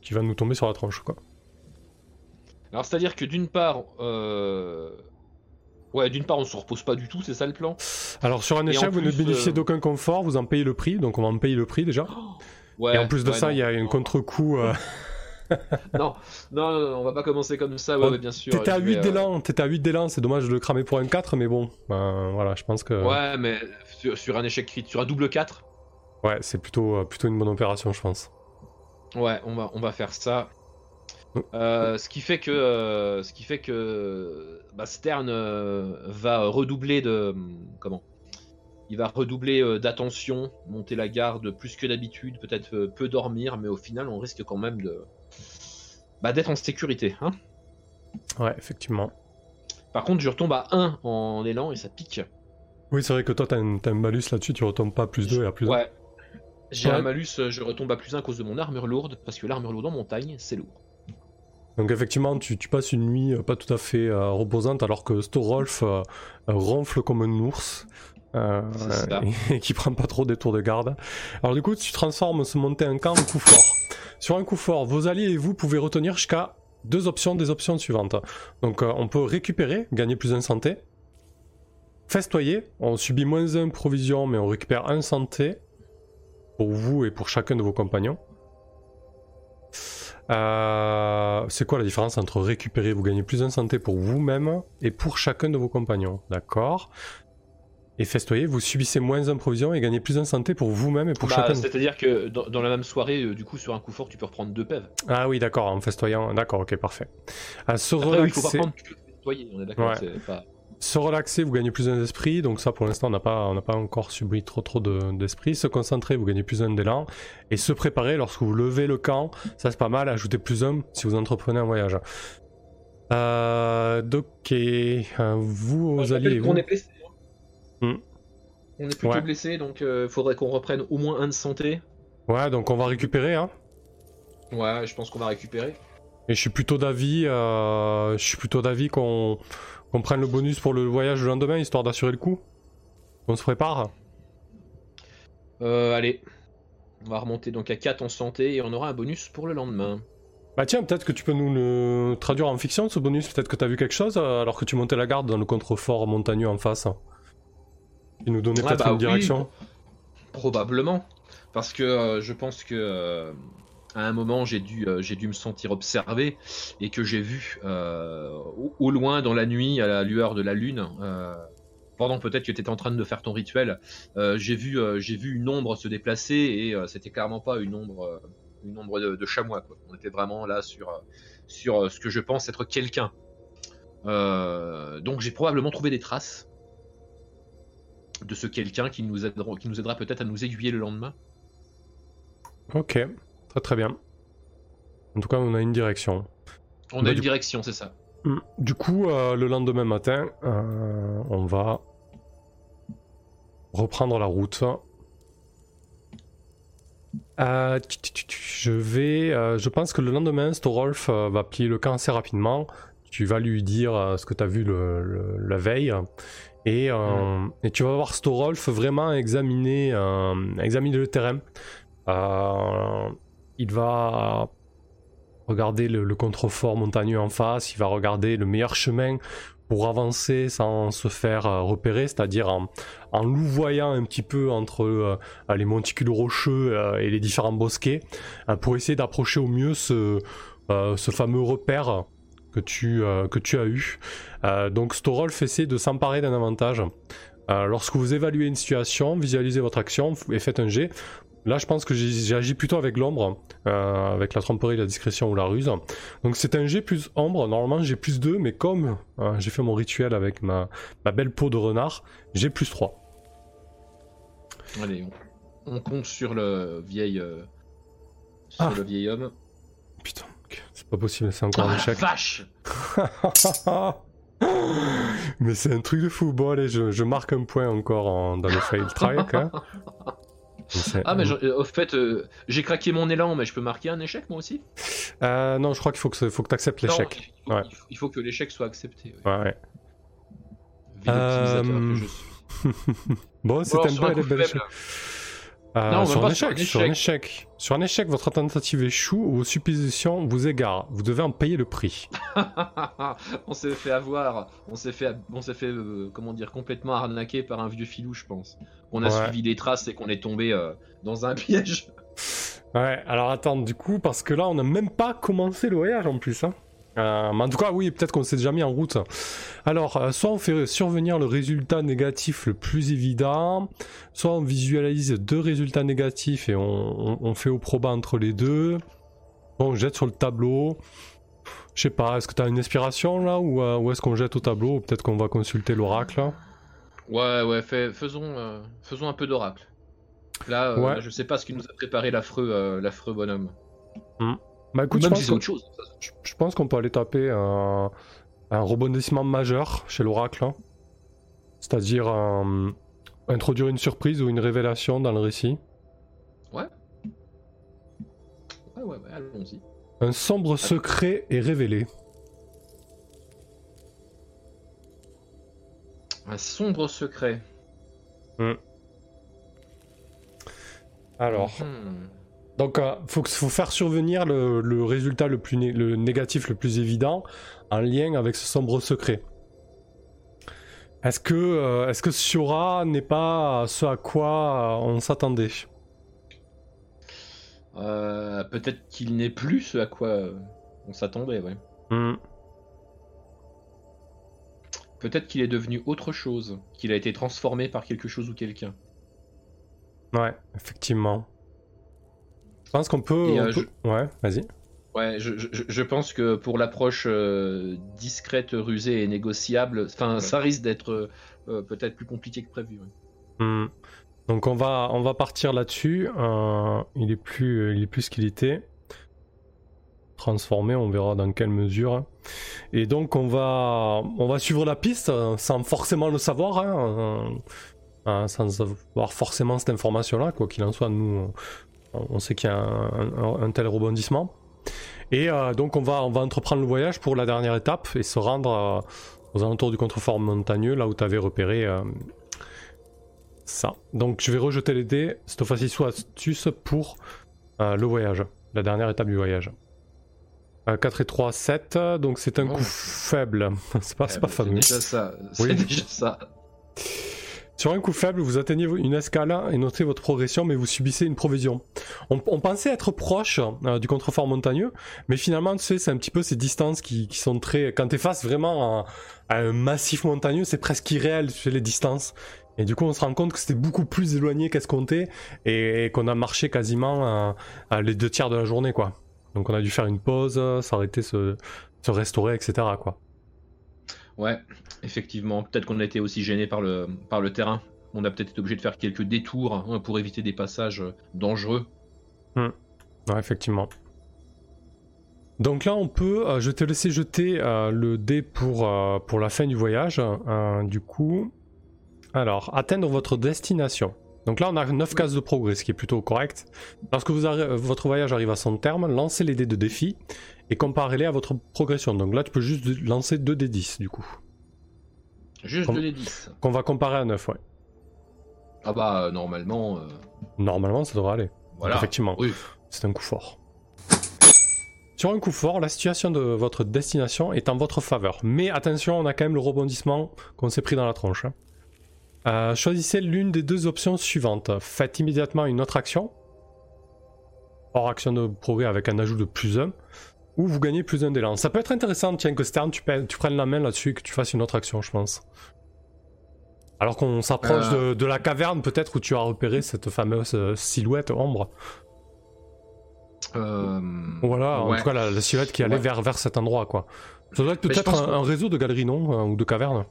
qui va nous tomber sur la tronche quoi. Alors, c'est-à-dire que d'une part, euh... ouais, d'une part, on se repose pas du tout, c'est ça le plan? Alors sur un échec vous ne bénéficiez euh, d'aucun confort, vous en payez le prix, donc on va en payer le prix déjà. (gasps) Ouais. et en plus de ouais, ça non, il y a non. contre-coup... euh, (laughs) non, non, non, on va pas commencer comme ça, ouais, Bon, bien sûr. T'étais à je 8 vais, euh, d'élan, t'étais à 8 d'élan, c'est dommage de le cramer pour un 4, mais bon, ben, voilà, je pense que Ouais, mais sur, sur un échec crit, sur un double 4, ouais, c'est plutôt, euh, plutôt une bonne opération, je pense. ouais, on va, on va faire ça. Mm. Euh, ce qui fait que, euh, ce qui fait que bah, Stern euh, va redoubler de, comment? Il va redoubler euh, d'attention, monter la garde plus que d'habitude, peut-être euh, peu dormir, mais au final, on risque quand même de, bah, d'être en sécurité. Hein Ouais, effectivement. Par contre, je retombe à 1 en élan et ça pique. Oui, c'est vrai que toi, t'as un, t'as un malus là-dessus, tu retombes pas à plus 2 et à plus 1. Ouais. J'ai Ouais. un malus, euh, je retombe à plus 1 à cause de mon armure lourde, parce que l'armure lourde en montagne, c'est lourd. Donc effectivement, tu, tu passes une nuit euh, pas tout à fait euh, reposante alors que Storolf euh, ronfle comme un ours. euh, ça. (laughs) et qui prend pas trop des tours de garde. Alors du coup, tu transformes ce monter un camp en coup fort. Sur un coup fort, vos alliés et vous pouvez retenir jusqu'à deux options des options suivantes. Donc on peut récupérer, gagner plus un santé. Festoyer, on subit moins un provision mais on récupère un santé pour vous et pour chacun de vos compagnons. Euh, c'est quoi la différence entre récupérer, vous gagnez plus un santé pour vous-même et pour chacun de vos compagnons? D'accord. Et festoyer, vous subissez moins provision et gagnez plus un santé pour vous-même et pour Bah, chacun. de- C'est-à-dire que dans, dans la même soirée, euh, du coup, sur un coup fort, tu peux reprendre deux pèves. Ah oui, d'accord, en festoyant. D'accord, ok, parfait. À se Après, oui, il faut pas relaxer, nettoyer, on est d'accord. Ouais. c'est pas- se relaxer, vous gagnez plus un d'esprit. Donc ça, pour l'instant, on n'a pas, on pas encore subi trop trop de- d'esprit. se concentrer, vous gagnez plus un d'élan. Et se préparer, lorsque vous levez le camp, ça c'est pas mal. Ajoutez plus un si vous entreprenez un voyage. Euh, donc, euh, vous, aux alliés, vous. est blessé. hein. Hmm. On est plutôt Ouais. blessé, donc il faudrait qu'on reprenne au moins un de santé. Ouais, donc on va récupérer, hein. Ouais, je pense qu'on va récupérer. Et je suis plutôt d'avis, euh, je suis plutôt d'avis qu'on qu'on prenne le bonus pour le voyage le lendemain, histoire d'assurer le coup. On se prépare. Euh, allez. On va remonter donc à 4 en santé et on aura un bonus pour le lendemain. Bah tiens, peut-être que tu peux nous le traduire en fiction ce bonus. Peut-être que t'as vu quelque chose euh, alors que tu montais la garde dans le contrefort montagneux en face. Il nous donnait peut-être bah une oui. direction. Probablement. Parce que euh, je pense que euh, à un moment j'ai dû, euh, dû me sentir observé et que j'ai vu euh, au, loin dans la nuit, à la lueur de la lune, euh, pendant peut-être que tu étais en train de faire ton rituel, j'ai vu, j'ai vu une ombre se déplacer et c'était clairement pas une ombre, une ombre de, chamois. On était vraiment là sur, sur ce que je pense être quelqu'un. Donc j'ai probablement trouvé des traces de ce quelqu'un qui qui nous aidera peut-être à nous aiguiller le lendemain. Ok, très très bien. En tout cas, on a une direction. On Bah, a une du- direction, c'est ça. Hmm. Du coup, euh, le lendemain matin, euh, on va reprendre la route. Euh, je vais, je pense que le lendemain, Storolf va plier le camp assez rapidement. Tu vas lui dire ce que tu as vu le- le- la veille. Et, euh, et tu vas voir Storolf vraiment examiner, examiner le terrain. Il va regarder le, contrefort montagneux en face, il va regarder le meilleur chemin pour avancer sans se faire euh, repérer, c'est-à-dire en, louvoyant un petit peu entre euh, les monticules rocheux euh, et les différents bosquets, pour essayer d'approcher au mieux ce, fameux repère que tu, as eu. Donc Storolf essaie de s'emparer d'un avantage. Lorsque vous évaluez une situation, visualisez votre action et faites un jet. Là, je pense que agi plutôt avec l'ombre, euh, avec la tromperie, la discrétion ou la ruse. Donc c'est un G plus ombre. Normalement, j'ai plus 2, mais comme euh, j'ai fait mon rituel avec ma, ma belle peau de renard, j'ai plus 3. Allez, on, on compte sur le vieil, euh, sur Ah. le vieil homme. Putain, ok, c'est pas possible, c'est encore Ah, un échec. vache (laughs) mais c'est un truc de fou. Bon, allez, je, je marque un point encore en- dans le fail track. hein. (laughs) Ah, mais je- euh, au fait, euh, j'ai craqué mon élan, mais je peux marquer un échec moi aussi? Euh, non, je crois qu'il faut que, faut que tu acceptes l'échec. Il, faut, Ouais. il faut- il faut que l'échec soit accepté. ouais. Euh, que je suis. (laughs) Bon, c'est Bon, un bel faible, Euh, Non, sur, un échec, un sur un échec. échec. Sur un échec, votre tentative échoue ou vos suppositions vous égarent. Vous devez en payer le prix. (laughs) on s'est fait avoir, on s'est fait, on s'est fait, euh, comment dire, complètement arnaquer par un vieux filou, je pense. On a Ouais. suivi les traces et qu'on est tombé euh, dans un (laughs) piège. Ouais, alors attends, du coup, parce que là, on n'a même pas commencé le voyage en plus. Hein. Euh, mais en tout cas, oui, peut-être qu'on s'est déjà mis en route. Alors, euh, soit on fait survenir le résultat négatif le plus évident, soit on visualise deux résultats négatifs et on, on, fait au probant entre les deux. on jette sur le tableau. Je sais pas, est-ce que tu as une inspiration là ou, euh, ou est-ce qu'on jette au tableau ou peut-être qu'on va consulter l'oracle? Ouais, ouais, faisons, faisons un peu d'oracle. Là, ouais. je sais pas ce qui nous a préparé l'affreux l'affreux bonhomme. Hmm. Bah écoute, je pense, chose, je, pense qu'on peut aller taper un, rebondissement majeur chez l'oracle. Hein. C'est-à-dire introduire une surprise ou une révélation dans le récit. Ouais. Ouais, ouais, ouais allons-y. Un sombre secret est révélé. Un sombre secret. Hmm. Alors. Hmm. Donc, il euh, faut, faire survenir le, résultat le plus le négatif le plus évident en lien avec ce sombre secret. Est-ce que, euh, est-ce que Siora n'est pas ce à quoi euh, on s'attendait? Peut-être qu'il n'est plus ce à quoi on s'attendait, ouais. Hmm. Peut-être qu'il est devenu autre chose, qu'il a été transformé par quelque chose ou quelqu'un. Ouais, effectivement. Je pense qu'on peut, euh, Ouais, vas-y. Ouais, je, pense que pour l'approche euh, discrète, rusée et négociable, enfin, ça risque d'être euh, peut-être plus compliqué que prévu. Hmm. Donc on va, on va partir là-dessus. il est plus, il est plus ce qu'il était. Transformé, on verra dans quelle mesure. Et donc on va, on va suivre la piste sans forcément le savoir, hein, sans avoir forcément cette information-là, quoi qu'il en soit. Nous, on sait qu'il y a un, tel rebondissement. Et euh, donc on va, on va entreprendre le voyage pour la dernière étape et se rendre euh, aux alentours du contrefort montagneux, là où tu avais repéré euh, ça. Donc je vais rejeter les dés, cette fois-ci sous astuce pour le voyage, la dernière étape du voyage. 4 et 3, 7, donc c'est un coup faible. (laughs) c'est pas, pas fameux. C'est déjà ça. C'est déjà ça. Sur un coup faible, vous atteignez une escale et notez votre progression, mais vous subissez une provision. On, pensait être proche euh, du contrefort montagneux, mais finalement, tu sais, c'est un petit peu ces distances qui, sont très... Quand t'es face vraiment à, un massif montagneux, c'est presque irréel, tu sais, les distances. Et du coup, on se rend compte que c'était beaucoup plus éloigné qu'escompté et, qu'on a marché quasiment à, les deux tiers de la journée, quoi. Donc on a dû faire une pause, s'arrêter, se, restaurer, etc.. Ouais, effectivement. Peut-être qu'on a été aussi gêné par le, terrain. On a peut-être été obligé de faire quelques détours hein, pour éviter des passages euh, dangereux. Hmm. Ouais, effectivement. Donc là, on peut. Euh, je te laisser jeter euh, le dé pour, pour la fin du voyage. du coup. Alors, atteindre votre destination. Donc là, on a 9 cases de progrès, ce qui est plutôt correct. Lorsque votre voyage arrive à son terme, lancez les dés de défi et comparez-les à votre progression. Donc là, tu peux juste lancer 2 d 10 du coup. Juste 2 d 10. Qu'on va comparer à 9, ouais. Ah bah, euh, normalement. Euh, normalement, ça devrait aller. Voilà. Effectivement. Oui. C'est un coup fort. Sur un coup fort, la situation de votre destination est en votre faveur. Mais attention, on a quand même le rebondissement qu'on s'est pris dans la tronche. Hein. Euh, choisissez l'une des deux options suivantes. Faites immédiatement une autre action. Hors action de progrès avec un ajout de plus 1 ou vous gagnez plus d'un d'élan. Ça peut être intéressant, tiens, que Stern, tu, tu prennes la main là-dessus et que tu fasses une autre action, je pense. Alors qu'on s'approche euh. de, la caverne, peut-être, où tu as repéré cette fameuse euh, silhouette ombre. Euh... Voilà, en tout cas, la, silhouette qui allait vers, vers cet endroit, quoi. Ça doit être peut-être un, réseau de galeries, non Ou de cavernes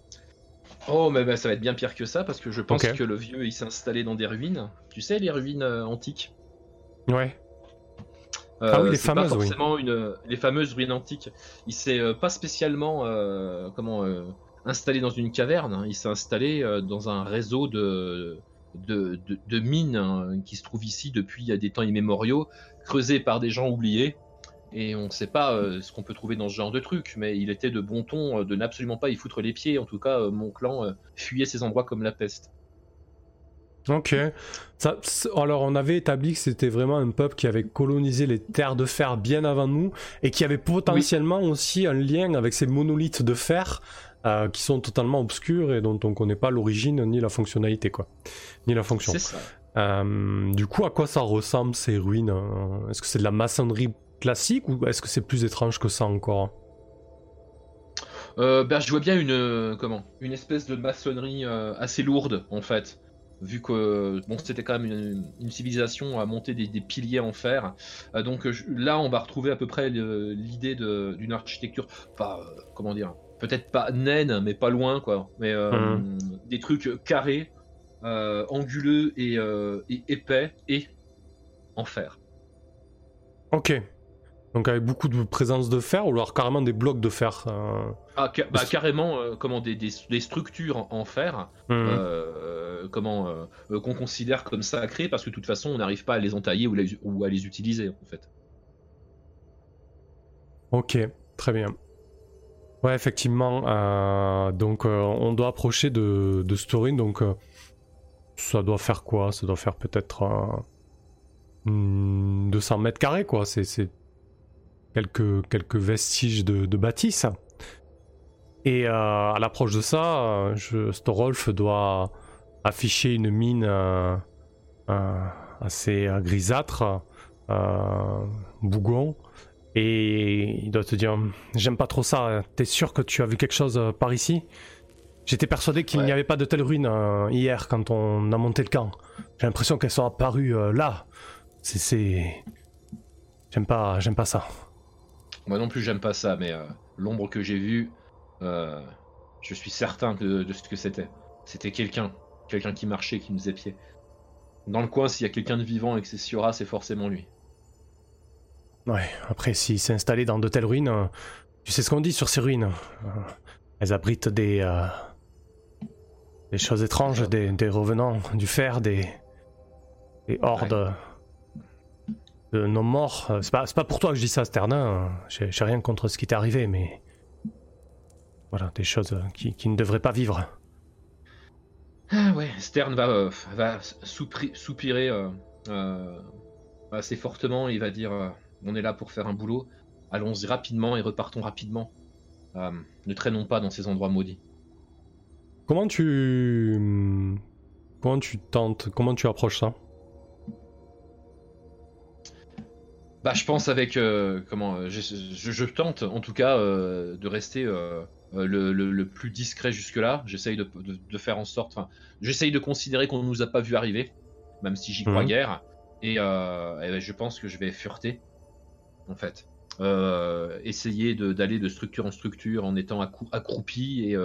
Oh, mais ça va être bien pire que ça, parce que je pense que le vieux, il s'est installé dans des ruines. Tu sais, les ruines antiques? Ouais. Euh, ah oui, les fameuses, pas forcément une, les fameuses ruines antiques. Il s'est euh, pas spécialement euh, comment installé dans une caverne. Hein. Il s'est installé dans un réseau de de, de, mines hein, qui se trouve ici depuis des temps immémoriaux, creusées par des gens oubliés. Et on ne sait pas ce qu'on peut trouver dans ce genre de truc, mais il était de bon ton de n'absolument pas y foutre les pieds. En tout cas, mon clan fuyait ces endroits comme la peste. Ok. Ça, alors on avait établi que c'était vraiment un peuple qui avait colonisé les terres de fer bien avant nous et qui avait potentiellement aussi un lien avec ces monolithes de fer euh, qui sont totalement obscurs et dont on ne connaît pas l'origine ni la fonctionnalité quoi, ni la fonction. C'est ça. Euh, du coup, à quoi ça ressemble ces ruines euh, Est-ce que c'est de la maçonnerie classique ou est-ce que c'est plus étrange que ça encore? Euh, ben, je vois bien une euh, comment? Une espèce de maçonnerie euh, assez lourde en fait vu que bon c'était quand même une, une civilisation à monter des, des piliers en fer. Euh, donc je- là on va retrouver à peu près l'idée d'une architecture pas euh, comment dire peut-être pas naine mais pas loin quoi. Mais euh, des trucs carrés anguleux et, et épais et en fer. Ok. Donc avec beaucoup de présence de fer ou alors carrément des blocs de fer euh, ah ca- bah, carrément euh, comment des, des- des structures en, fer hmm. euh, comment qu'on considère comme sacrées parce que de toute façon on n'arrive pas à les entailler ou, les- ou à les utiliser en fait. Ok, très bien. Ouais, effectivement. donc, on doit approcher de, de ruine. Donc, ça doit faire quoi? Ça doit faire peut-être euh, hmm, 200 mètres carrés, quoi. C'est quelques, quelques vestiges de, de bâtisse. Et euh, à l'approche de ça, euh, je, Storolf doit afficher une mine euh, assez grisâtre, bougon. Et il doit te dire J'aime pas trop ça, t'es sûr que tu as vu quelque chose par ici? J'étais persuadé qu'il Ouais. n'y avait pas de telles ruines euh, hier quand on a monté le camp. J'ai l'impression qu'elles sont apparues euh, là. C'est- C'est. J'aime pas, j'aime pas ça. Moi non plus j'aime pas ça, mais euh, l'ombre que j'ai vue, euh, je suis certain que- de ce que c'était. C'était quelqu'un, quelqu'un qui marchait, qui nous pied. Dans le coin, s'il y a quelqu'un de vivant et que c'est Siora, c'est forcément lui. Ouais, après, s'il s'est installé dans de telles ruines, euh, tu sais ce qu'on dit sur ces ruines. Elles abritent des. des choses étranges, des, des revenants du fer, des. des hordes de nos morts. Euh, C'est pas, pas pour toi que je dis ça, Sternin. euh, J'ai rien contre ce qui t'est arrivé, mais. Voilà, des choses euh, qui, qui ne devraient pas vivre. Ah ouais, Stern va, euh, va soupirer euh, euh, assez fortement. Il va dire euh, On est là pour faire un boulot. Allons-y rapidement et repartons rapidement. Euh, ne traînons pas dans ces endroits maudits. Comment tu. Comment tu tentes Comment tu approches ça? Bah, je pense avec euh, comment euh, je, je- je tente en tout cas euh, de rester euh, le, le- le plus discret jusque-là. J'essaye de, de- de faire en sorte. J'essaye de considérer qu'on ne nous a pas vu arriver, même si j'y crois Mhm. guère. Et, et ben, je pense que je vais fureter, en fait. Essayer de- d'aller de, structure en structure en étant accou- accroupi et,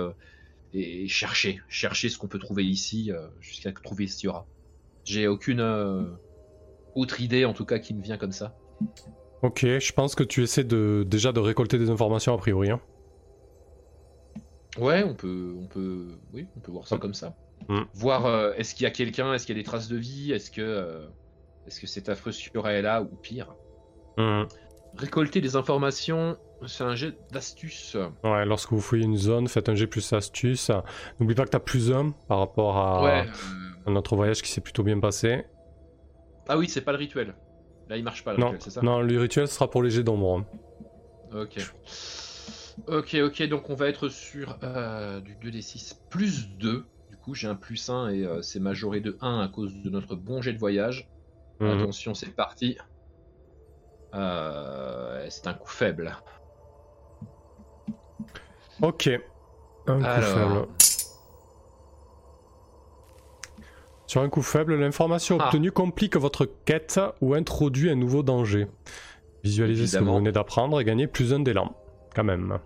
et chercher, chercher ce qu'on peut trouver ici jusqu'à trouver ce qu'il y aura. J'ai aucune autre idée en tout cas qui me vient comme ça. Ok, je pense que tu essaies de, déjà de récolter des informations a priori. hein. Ouais, on peut, on peut, oui, on peut voir ça comme ça. Mm. Voir euh, est-ce qu'il y a quelqu'un, est-ce qu'il y a des traces de vie, est-ce que, euh, est-ce que cet affreux Siora est là ou pire. Hmm. Récolter des informations, c'est un jet d'astuce. Ouais, lorsque vous fouillez une zone, faites un G plus astuce. N'oublie pas que t'as plus un par rapport à, Ouais. euh, à notre voyage qui s'est plutôt bien passé. Ah oui, c'est pas le rituel. Là, il marche pas le Non, rituel, c'est ça non, le rituel sera pour les jets d'ombre. Ok. Ok, ok, donc on va être sur euh, du 2d6 plus 2. Du coup, j'ai un plus 1 et euh, c'est majoré de 1 à cause de notre bon jet de voyage. Mhm. Attention, c'est parti. Euh, c'est un coup faible. Ok. Un coup faible. Sur un coup faible, l'information Ah. obtenue complique votre quête ou introduit un nouveau danger. Visualisez ce que vous venez d'apprendre et gagnez plus un d'élan. Quand même.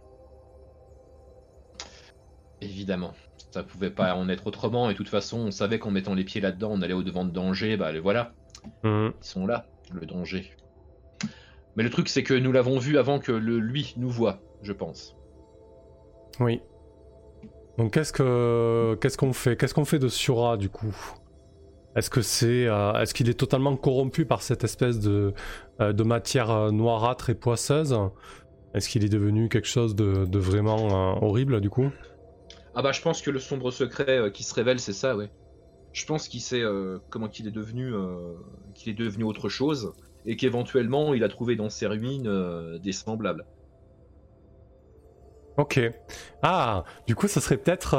Évidemment. Ça pouvait pas en être autrement, et de toute façon, on savait qu'en mettant les pieds là-dedans, on allait au-devant de danger, bah les voilà, Mhm. ils sont là, le danger. Mais le truc, c'est que nous l'avons vu avant que le lui nous voit, je pense. Oui. Donc qu'est-ce que qu'est-ce qu'on fait? Qu'est-ce qu'on fait de Sura du coup? Est-ce que c'est euh, est-ce qu'il est totalement corrompu par cette espèce de euh, de matière euh, noirâtre et poisseuse? Est-ce qu'il est devenu quelque chose de, de vraiment euh, horrible du coup? Ah bah je pense que le sombre secret qui se révèle, c'est ça, ouais. Je pense qu'il sait comment qu'il est devenu, qu'il est devenu autre chose, et qu'éventuellement il a trouvé dans ses ruines des semblables. Ok. Ah, du coup, ça serait peut-être.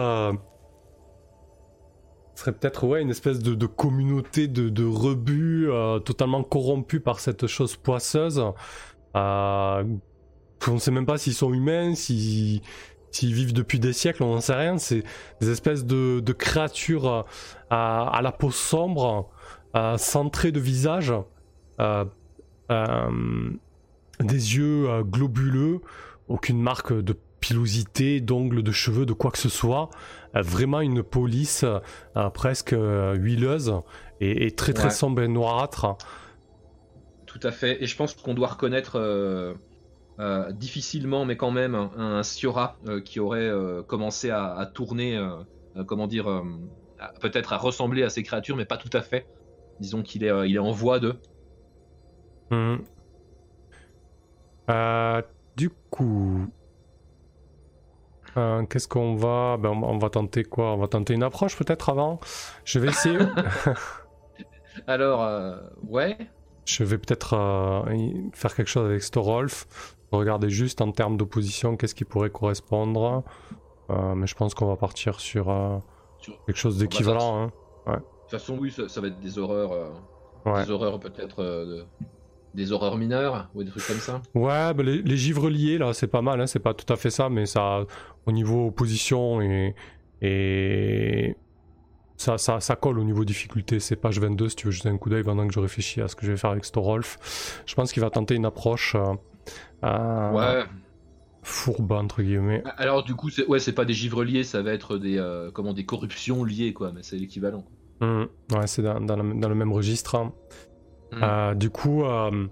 Serait peut-être une espèce de, communauté de, de rebuts euh, totalement corrompus par cette chose poisseuse. Euh, on ne sait même pas s'ils sont humains, s'ils vivent depuis des siècles, on n'en sait rien. C'est des espèces de, créatures euh, à, la peau sombre, euh, centrées de visage, des yeux globuleux, aucune marque de pilosité, d'ongles, de cheveux, de quoi que ce soit. Vraiment une police euh, presque euh, huileuse et, et très très Ouais. sombre et noirâtre. Tout à fait. Et je pense qu'on doit reconnaître euh, difficilement, mais quand même, un, un Siora qui aurait commencé à, à tourner, comment dire, peut-être à ressembler à ces créatures, mais pas tout à fait. Disons qu'il est, il est en voie de. Euh, du coup, euh, qu'est-ce qu'on va... Ben, on va- tenter quoi? On va tenter une approche peut-être avant? Je vais essayer. (laughs) Alors, euh, ouais. Je vais peut-être euh, faire quelque chose avec Storolf. Regarder juste en termes d'opposition qu'est-ce qui pourrait correspondre. Euh, mais je pense qu'on va partir sur Sur- quelque chose va d'équivalent. hein. De toute façon, oui, ça, ça va être des horreurs, Ouais. des horreurs peut-être, de- des horreurs mineures ou des trucs comme ça? Ouais, bah, les, les givres liés là, c'est pas mal, hein, c'est pas tout à fait ça, mais ça, au niveau position et, et ça, ça, ça colle au niveau difficulté. C'est page 22 si tu veux jeter un coup d'œil pendant que je réfléchis à ce que je vais faire avec Storolf. Je pense qu'il va tenter une approche euh, euh, Ouais. fourbe entre guillemets. Alors du coup, c'est, ouais, c'est pas des givres liés, ça va être des, euh, comment, des corruptions liées, quoi. Mais c'est l'équivalent. Mhm. Ouais, c'est dans, dans le, dans le même registre. Mhm. Euh, du coup, euh,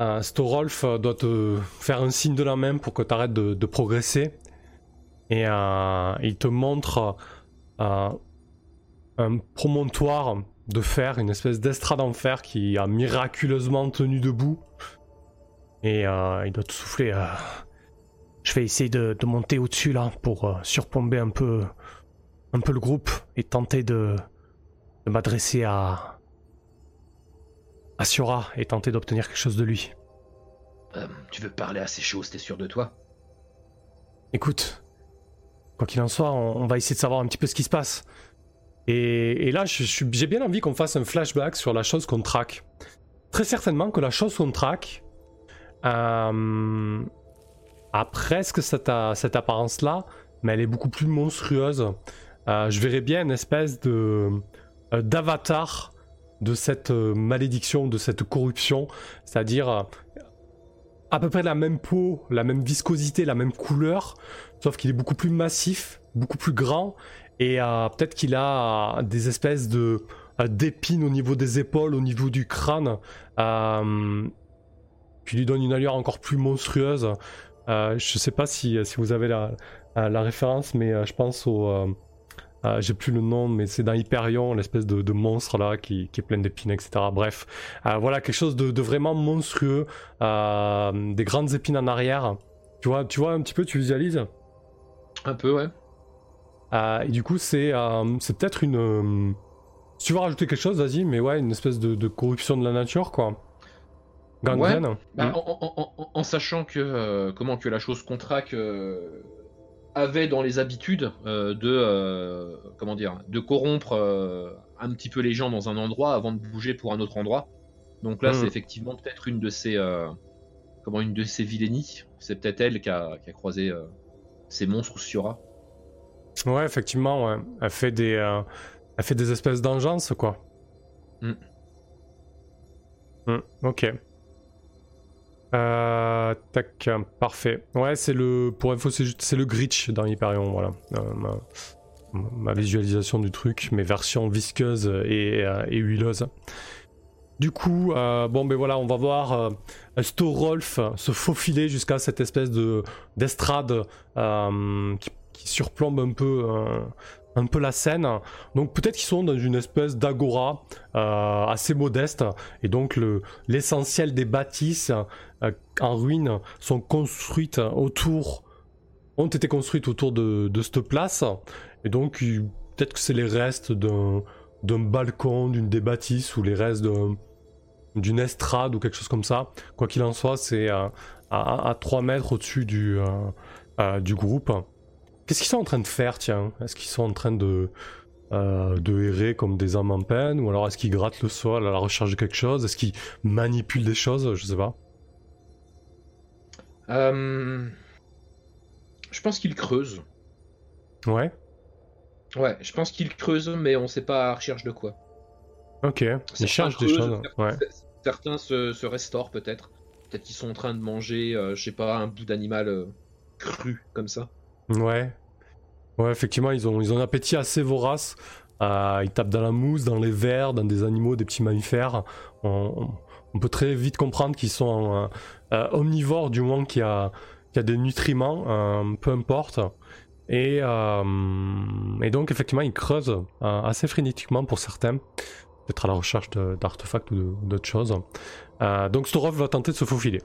euh, Storolf doit te faire un signe de la main pour que tu arrêtes de, progresser. Et il te montre un promontoire de fer, une espèce d'estrade en fer qui a miraculeusement tenu debout. Et il doit te souffler. Je vais essayer de, monter au-dessus là pour surplomber un peu, un peu le groupe et tenter de m'adresser à, à Siora et tenter d'obtenir quelque chose de lui. Euh, tu veux parler à ces choses, t'es sûr de toi? Écoute, quoi qu'il en soit, on, on va essayer de savoir un petit peu ce qui se passe. Et, et là, j'ai bien envie qu'on fasse un flashback sur la chose qu'on traque. Très certainement que la chose qu'on traque euh, a presque cette, cette apparence-là, mais elle est beaucoup plus monstrueuse. Euh, je verrais bien une espèce de d'avatar de cette euh, malédiction, de cette corruption, c'est-à-dire euh, à peu près la même peau, la même viscosité, la même couleur, sauf qu'il est beaucoup plus massif, beaucoup plus grand, et euh, peut-être qu'il a des espèces de d'épines au niveau des épaules, au niveau du crâne, qui lui donne une allure encore plus monstrueuse. Je sais pas si, vous avez la, référence, mais je pense au... euh, J'ai plus le nom, mais c'est dans Hyperion, l'espèce de, de monstre là qui, qui est plein d'épines, etc. Bref, euh, voilà quelque chose de, de vraiment monstrueux, euh, des grandes épines en arrière. Tu vois, tu vois un petit peu, tu visualises? Un peu, ouais. Et du coup, c'est c'est peut-être une. si tu veux rajouter quelque chose, vas-y, mais ouais, une espèce de, de corruption de la nature, quoi. Gangrène. Bah, Mm. en, en- en- en sachant que comment que la chose euh, avait dans les habitudes euh, de euh, comment dire de corrompre euh, un petit peu les gens dans un endroit avant de bouger pour un autre endroit. Donc là, Mm. c'est effectivement peut-être une de ces comment une de ces vilainies. C'est peut-être elle qui a, qui a croisé ces monstres Siora. Ouais, effectivement, ouais. Elle fait des, elle fait des espèces d'engeance, quoi. Mm. Mm, ok. Euh, tac, parfait. Ouais, c'est le, pour info, c'est le Gritch dans Hyperion, voilà. Euh, ma, visualisation du truc, mes versions visqueuses et, euh, et huileuses. Du coup, bon ben voilà, on va voir Storolf se faufiler jusqu'à cette espèce de d'estrade qui, surplombe un peu, un peu la scène. Donc peut-être qu'ils sont dans une espèce d'agora euh, assez modeste, et donc le- l'essentiel des bâtisses euh, en ruine sont construites autour, ont été construites autour de, cette place, et donc peut-être que c'est les restes d'un balcon, d'une des bâtisses, ou les restes d'un- d'une estrade ou quelque chose comme ça. Quoi qu'il en soit, c'est à, à 3 mètres au-dessus du, euh, du groupe. Qu'est-ce qu'ils sont en train de faire, tiens? Est-ce qu'ils sont en train de, euh, de errer comme des âmes en peine? Ou alors est-ce qu'il gratte le sol à la recherche de quelque chose? Est-ce qu'il manipule des choses? Je sais pas. Euh, Je pense qu'il creuse. Ouais. Ouais, je pense qu'il creuse, mais on sait pas à recherche de quoi. Ok. Il Certains cherche des creusent, choses. certains- Ouais. Certains se, se restaurent peut-être. Peut-être qu'ils sont en train de manger, euh, je sais pas, un bout d'animal cru comme ça. Ouais. Ouais, effectivement, ils ont, ils un appétit assez vorace. Euh, ils tapent dans la mousse, dans les vers, dans des animaux, des petits mammifères. On, peut très vite comprendre qu'ils sont euh, euh, omnivores du moment qu'il y a, des nutriments, peu importe. Et, et donc, effectivement, ils creusent assez frénétiquement pour certains. Peut-être à la recherche d'artefacts ou d'autres choses. Donc, Storov va tenter de se faufiler.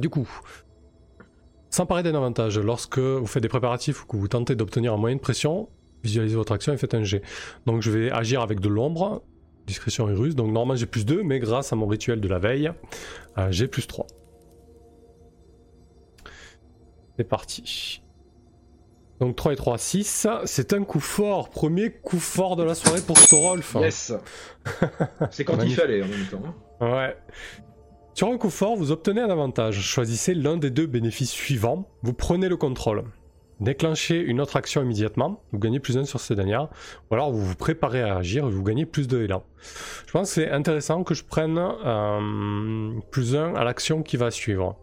Du coup, sans parler d'un avantage, lorsque vous faites des préparatifs ou que vous tentez d'obtenir un moyen de pression, visualisez votre action et faites un G. Donc je vais agir avec de l'ombre, discrétion et ruse. Donc normalement j'ai plus 2, mais grâce à mon rituel de la veille, euh, j'ai plus 3. C'est parti. Donc 3 et 3, 6. C'est un coup fort. Premier coup fort de la soirée pour Storolf. Yes (laughs) C'est quand il fallait en même temps. Ouais. Sur un coup fort, vous obtenez un avantage. Choisissez l'un des deux bénéfices suivants. Vous prenez le contrôle. Déclenchez une autre action immédiatement. Vous gagnez plus 1 sur ces dernières. Ou alors vous vous préparez à agir et vous gagnez plus de élan. Je pense que c'est intéressant que je prenne euh, plus 1 à l'action qui va suivre.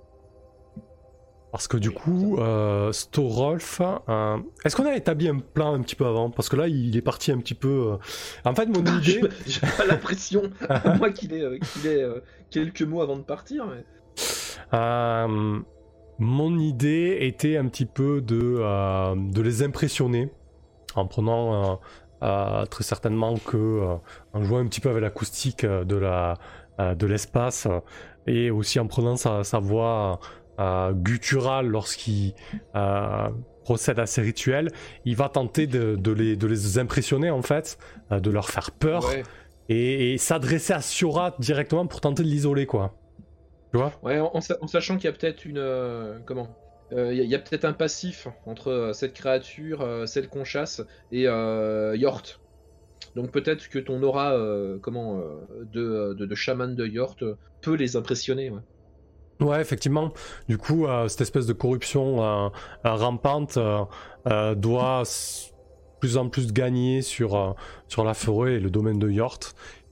Parce que du coup, euh, Storolf, euh, est-ce qu'on a établi un plan un petit peu avant? Parce que là, il est parti un petit peu. euh, En fait, mon (laughs) idée. Je- J'ai pas (laughs) l'impression, (laughs) moi qu'il est, quelques mots avant de partir. Mais... Mon idée était un petit peu de, de les impressionner en prenant très certainement que en jouant un petit peu avec l'acoustique de la de l'espace et aussi en prenant sa, sa voix euh, gutturale lorsqu'il euh, procède à ses rituels, il va tenter de, de les, de les impressionner en fait, euh, de leur faire peur Ouais, et, et s'adresser à Siora directement pour tenter de l'isoler quoi. Tu vois? Ouais en, en sa- en sachant qu'il y a peut-être une. euh, comment? Euh, Il y a, peut-être un passif entre euh, cette créature, euh, celle qu'on chasse, et Yort. Donc peut-être que ton aura comment, de, de, de chaman de Yort peut les impressionner. ouais. Ouais, effectivement. Du coup, euh, cette espèce de corruption euh, euh, rampante doit plus en plus gagner sur, sur la forêt et le domaine de Yort.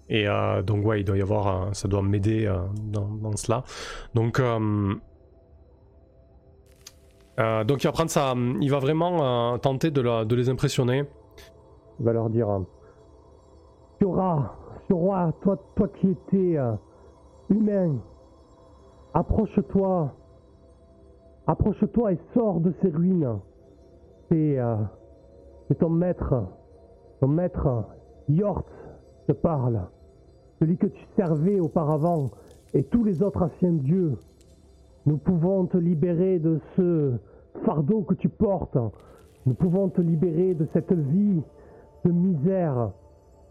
Et donc, ouais, il doit y avoir. ça doit m'aider dans, dans cela. Donc. donc il va prendre ça, il va vraiment tenter de, la- les impressionner. Il va leur dire Fiora, Fiora, toi, toi qui étais humain, approche-toi. Approche-toi et sors de ces ruines. C'est euh, ton maître, ton maître, Yort, te parle. Celui que tu servais auparavant et tous les autres anciens dieux. Nous pouvons te libérer de ce fardeau que tu portes. Nous pouvons te libérer de cette vie de misère,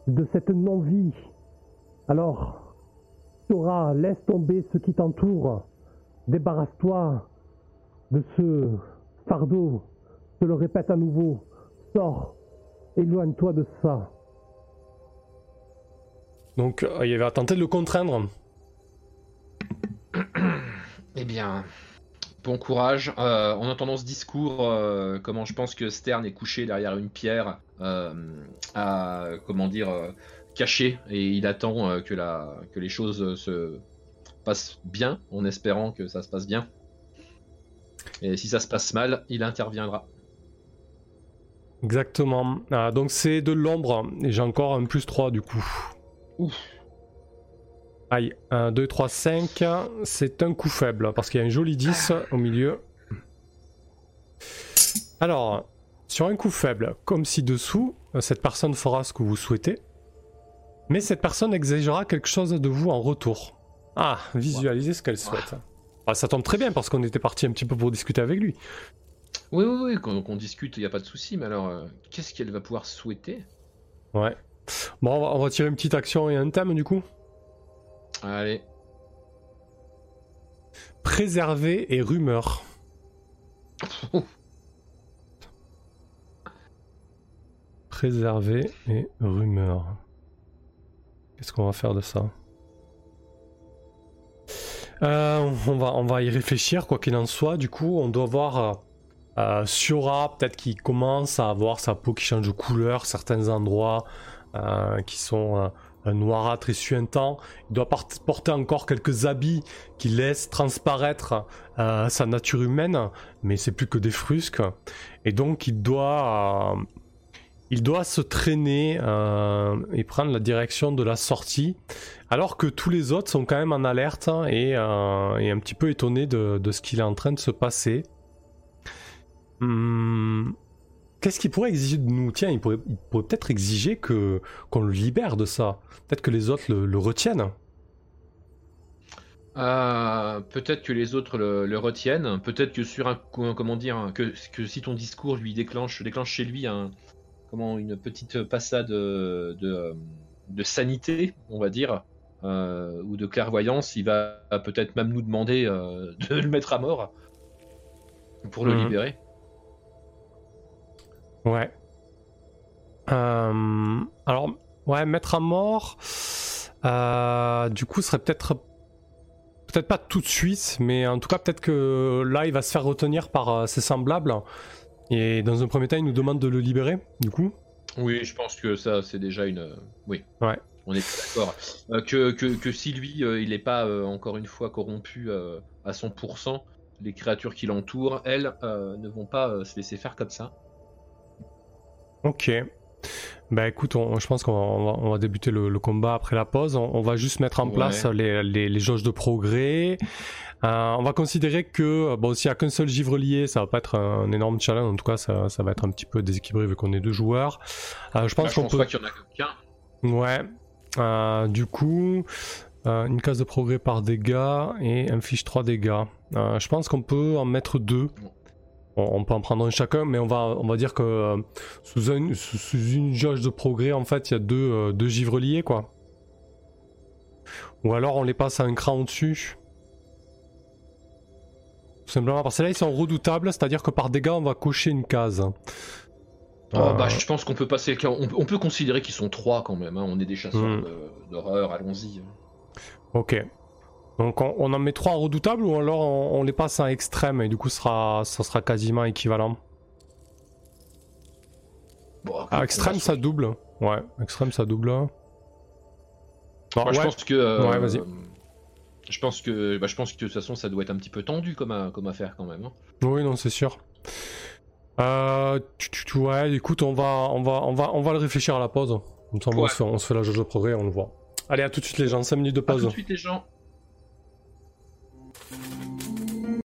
de cette non-vie. Alors, Sora, laisse tomber ce qui t'entoure. Débarrasse-toi de ce fardeau. Je le répète à nouveau. Sors. Éloigne-toi de ça. Donc euh, il va tenter de le contraindre. (coughs) Eh bien, bon courage. Euh, en entendant ce discours, euh, comment je pense que Stern est couché derrière une pierre, euh, à, comment dire, euh, caché, et il attend euh, que, la, que les choses se passent bien, en espérant que ça se passe bien. Et si ça se passe mal, il interviendra. Exactement. Ah, donc c'est de l'ombre. Et j'ai encore un plus 3 du coup. Ouf. Aïe. 1, 2, 3, 5. C'est un coup faible. Parce qu'il y a un joli 10 au milieu. Alors, sur un coup faible, comme ci-dessous, cette personne fera ce que vous souhaitez. Mais cette personne exigera quelque chose de vous en retour. Ah, visualisez ce qu'elle souhaite. Ah, ça tombe très bien parce qu'on était parti un petit peu pour discuter avec lui. Oui, oui, oui, qu'on qu'on discute, il n'y a pas de souci, mais alors, euh, qu'est-ce qu'elle va pouvoir souhaiter? Ouais. Bon, on va, on va tirer une petite action et un thème du coup. Allez, Préserver et rumeur. (laughs) préserver et rumeur. Qu'est-ce qu'on va faire de ça euh, on, va, y réfléchir, quoi qu'il en soit. Du coup, on doit voir euh, euh Siora, peut-être qu'il commence à avoir sa peau qui change de couleur, certains endroits euh, qui sont noirâtres et suintants. Il doit porter encore quelques habits qui laissent transparaître sa nature humaine, mais c'est plus que des frusques. Et donc, il doit il doit se traîner euh, et prendre la direction de la sortie, alors que tous les autres sont quand même en alerte hein, et, euh, et, un petit peu étonnés de, ce qu'il est en train de se passer. Hum, qu'est-ce qu'il pourrait exiger de nous? Tiens, il pourrait, peut-être exiger que qu'on le libère de ça. Peut-être que les autres le, retiennent. Euh, peut-être que les autres le, retiennent. Peut-être que sur un comment dire que, que si ton discours lui déclenche déclenche chez lui un, une petite passade euh, de, de sanité, on va dire, euh, ou de clairvoyance, il va peut-être même nous demander euh, (laughs) de le mettre à mort pour le mhm. libérer. Ouais. alors, ouais, mettre à mort, du coup, serait peut-être peut-être pas tout de suite, mais en tout cas, peut-être que là, il va se faire retenir par ses semblables. Et dans un premier temps, il nous demande de le libérer, du coup. Oui, je pense que ça, c'est déjà une. Euh, oui. Ouais. On est d'accord. Euh, que, que, que, si lui, euh, il n'est pas encore une fois corrompu à 100%, les créatures qui l'entourent, elles, ne vont pas se laisser faire comme ça. Ok. Bah écoute, je pense qu'on va, on va, débuter le, combat après la pause. On, va juste mettre en place les, les, les, jauges de progrès. Euh, on va considérer que bon, s'il n'y a qu'un seul givre lié, ça va pas être un, énorme challenge. En tout cas, ça, va être un petit peu déséquilibré vu qu'on est deux joueurs. Euh, je pense qu'on peut. Pas qu'il y en a qu'un. Ouais. Euh, du coup, une case de progrès par dégâts et un fiche 3 dégâts. je pense qu'on peut en mettre deux. On, peut en prendre un chacun, mais on va, on va dire que sous, une jauge de progrès, en fait, il y a deux, deux givres liés, quoi. Ou alors on les passe à un cran au-dessus. Tout simplement parce que là ils sont redoutables, c'est-à-dire que par dégâts on va cocher une case. Oh, bah, je pense qu'on peut passer. On, peut considérer qu'ils sont trois quand même. Hein. On est des chasseurs hmm. d'horreur, allons-y. Ok. Donc on, en met trois en redoutable ou alors on, les passe en extrême et du coup sera, ça sera quasiment équivalent. Bon, ah, extrême ça double. Ouais, extrême ça double. Moi, je pense que. Euh, ouais, vas-y. Je pense que, bah, je pense que de toute façon, ça doit être un petit peu tendu comme, comme affaire quand même. Hein. Oui, non, c'est sûr. Euh, tu, ouais, écoute, on va, on va, on va, on va le réfléchir à la pause. on, se fait, la jauge de progrès, on le voit. Allez, à tout de suite les gens, 5 minutes de pause. À tout de suite les gens. Thank you.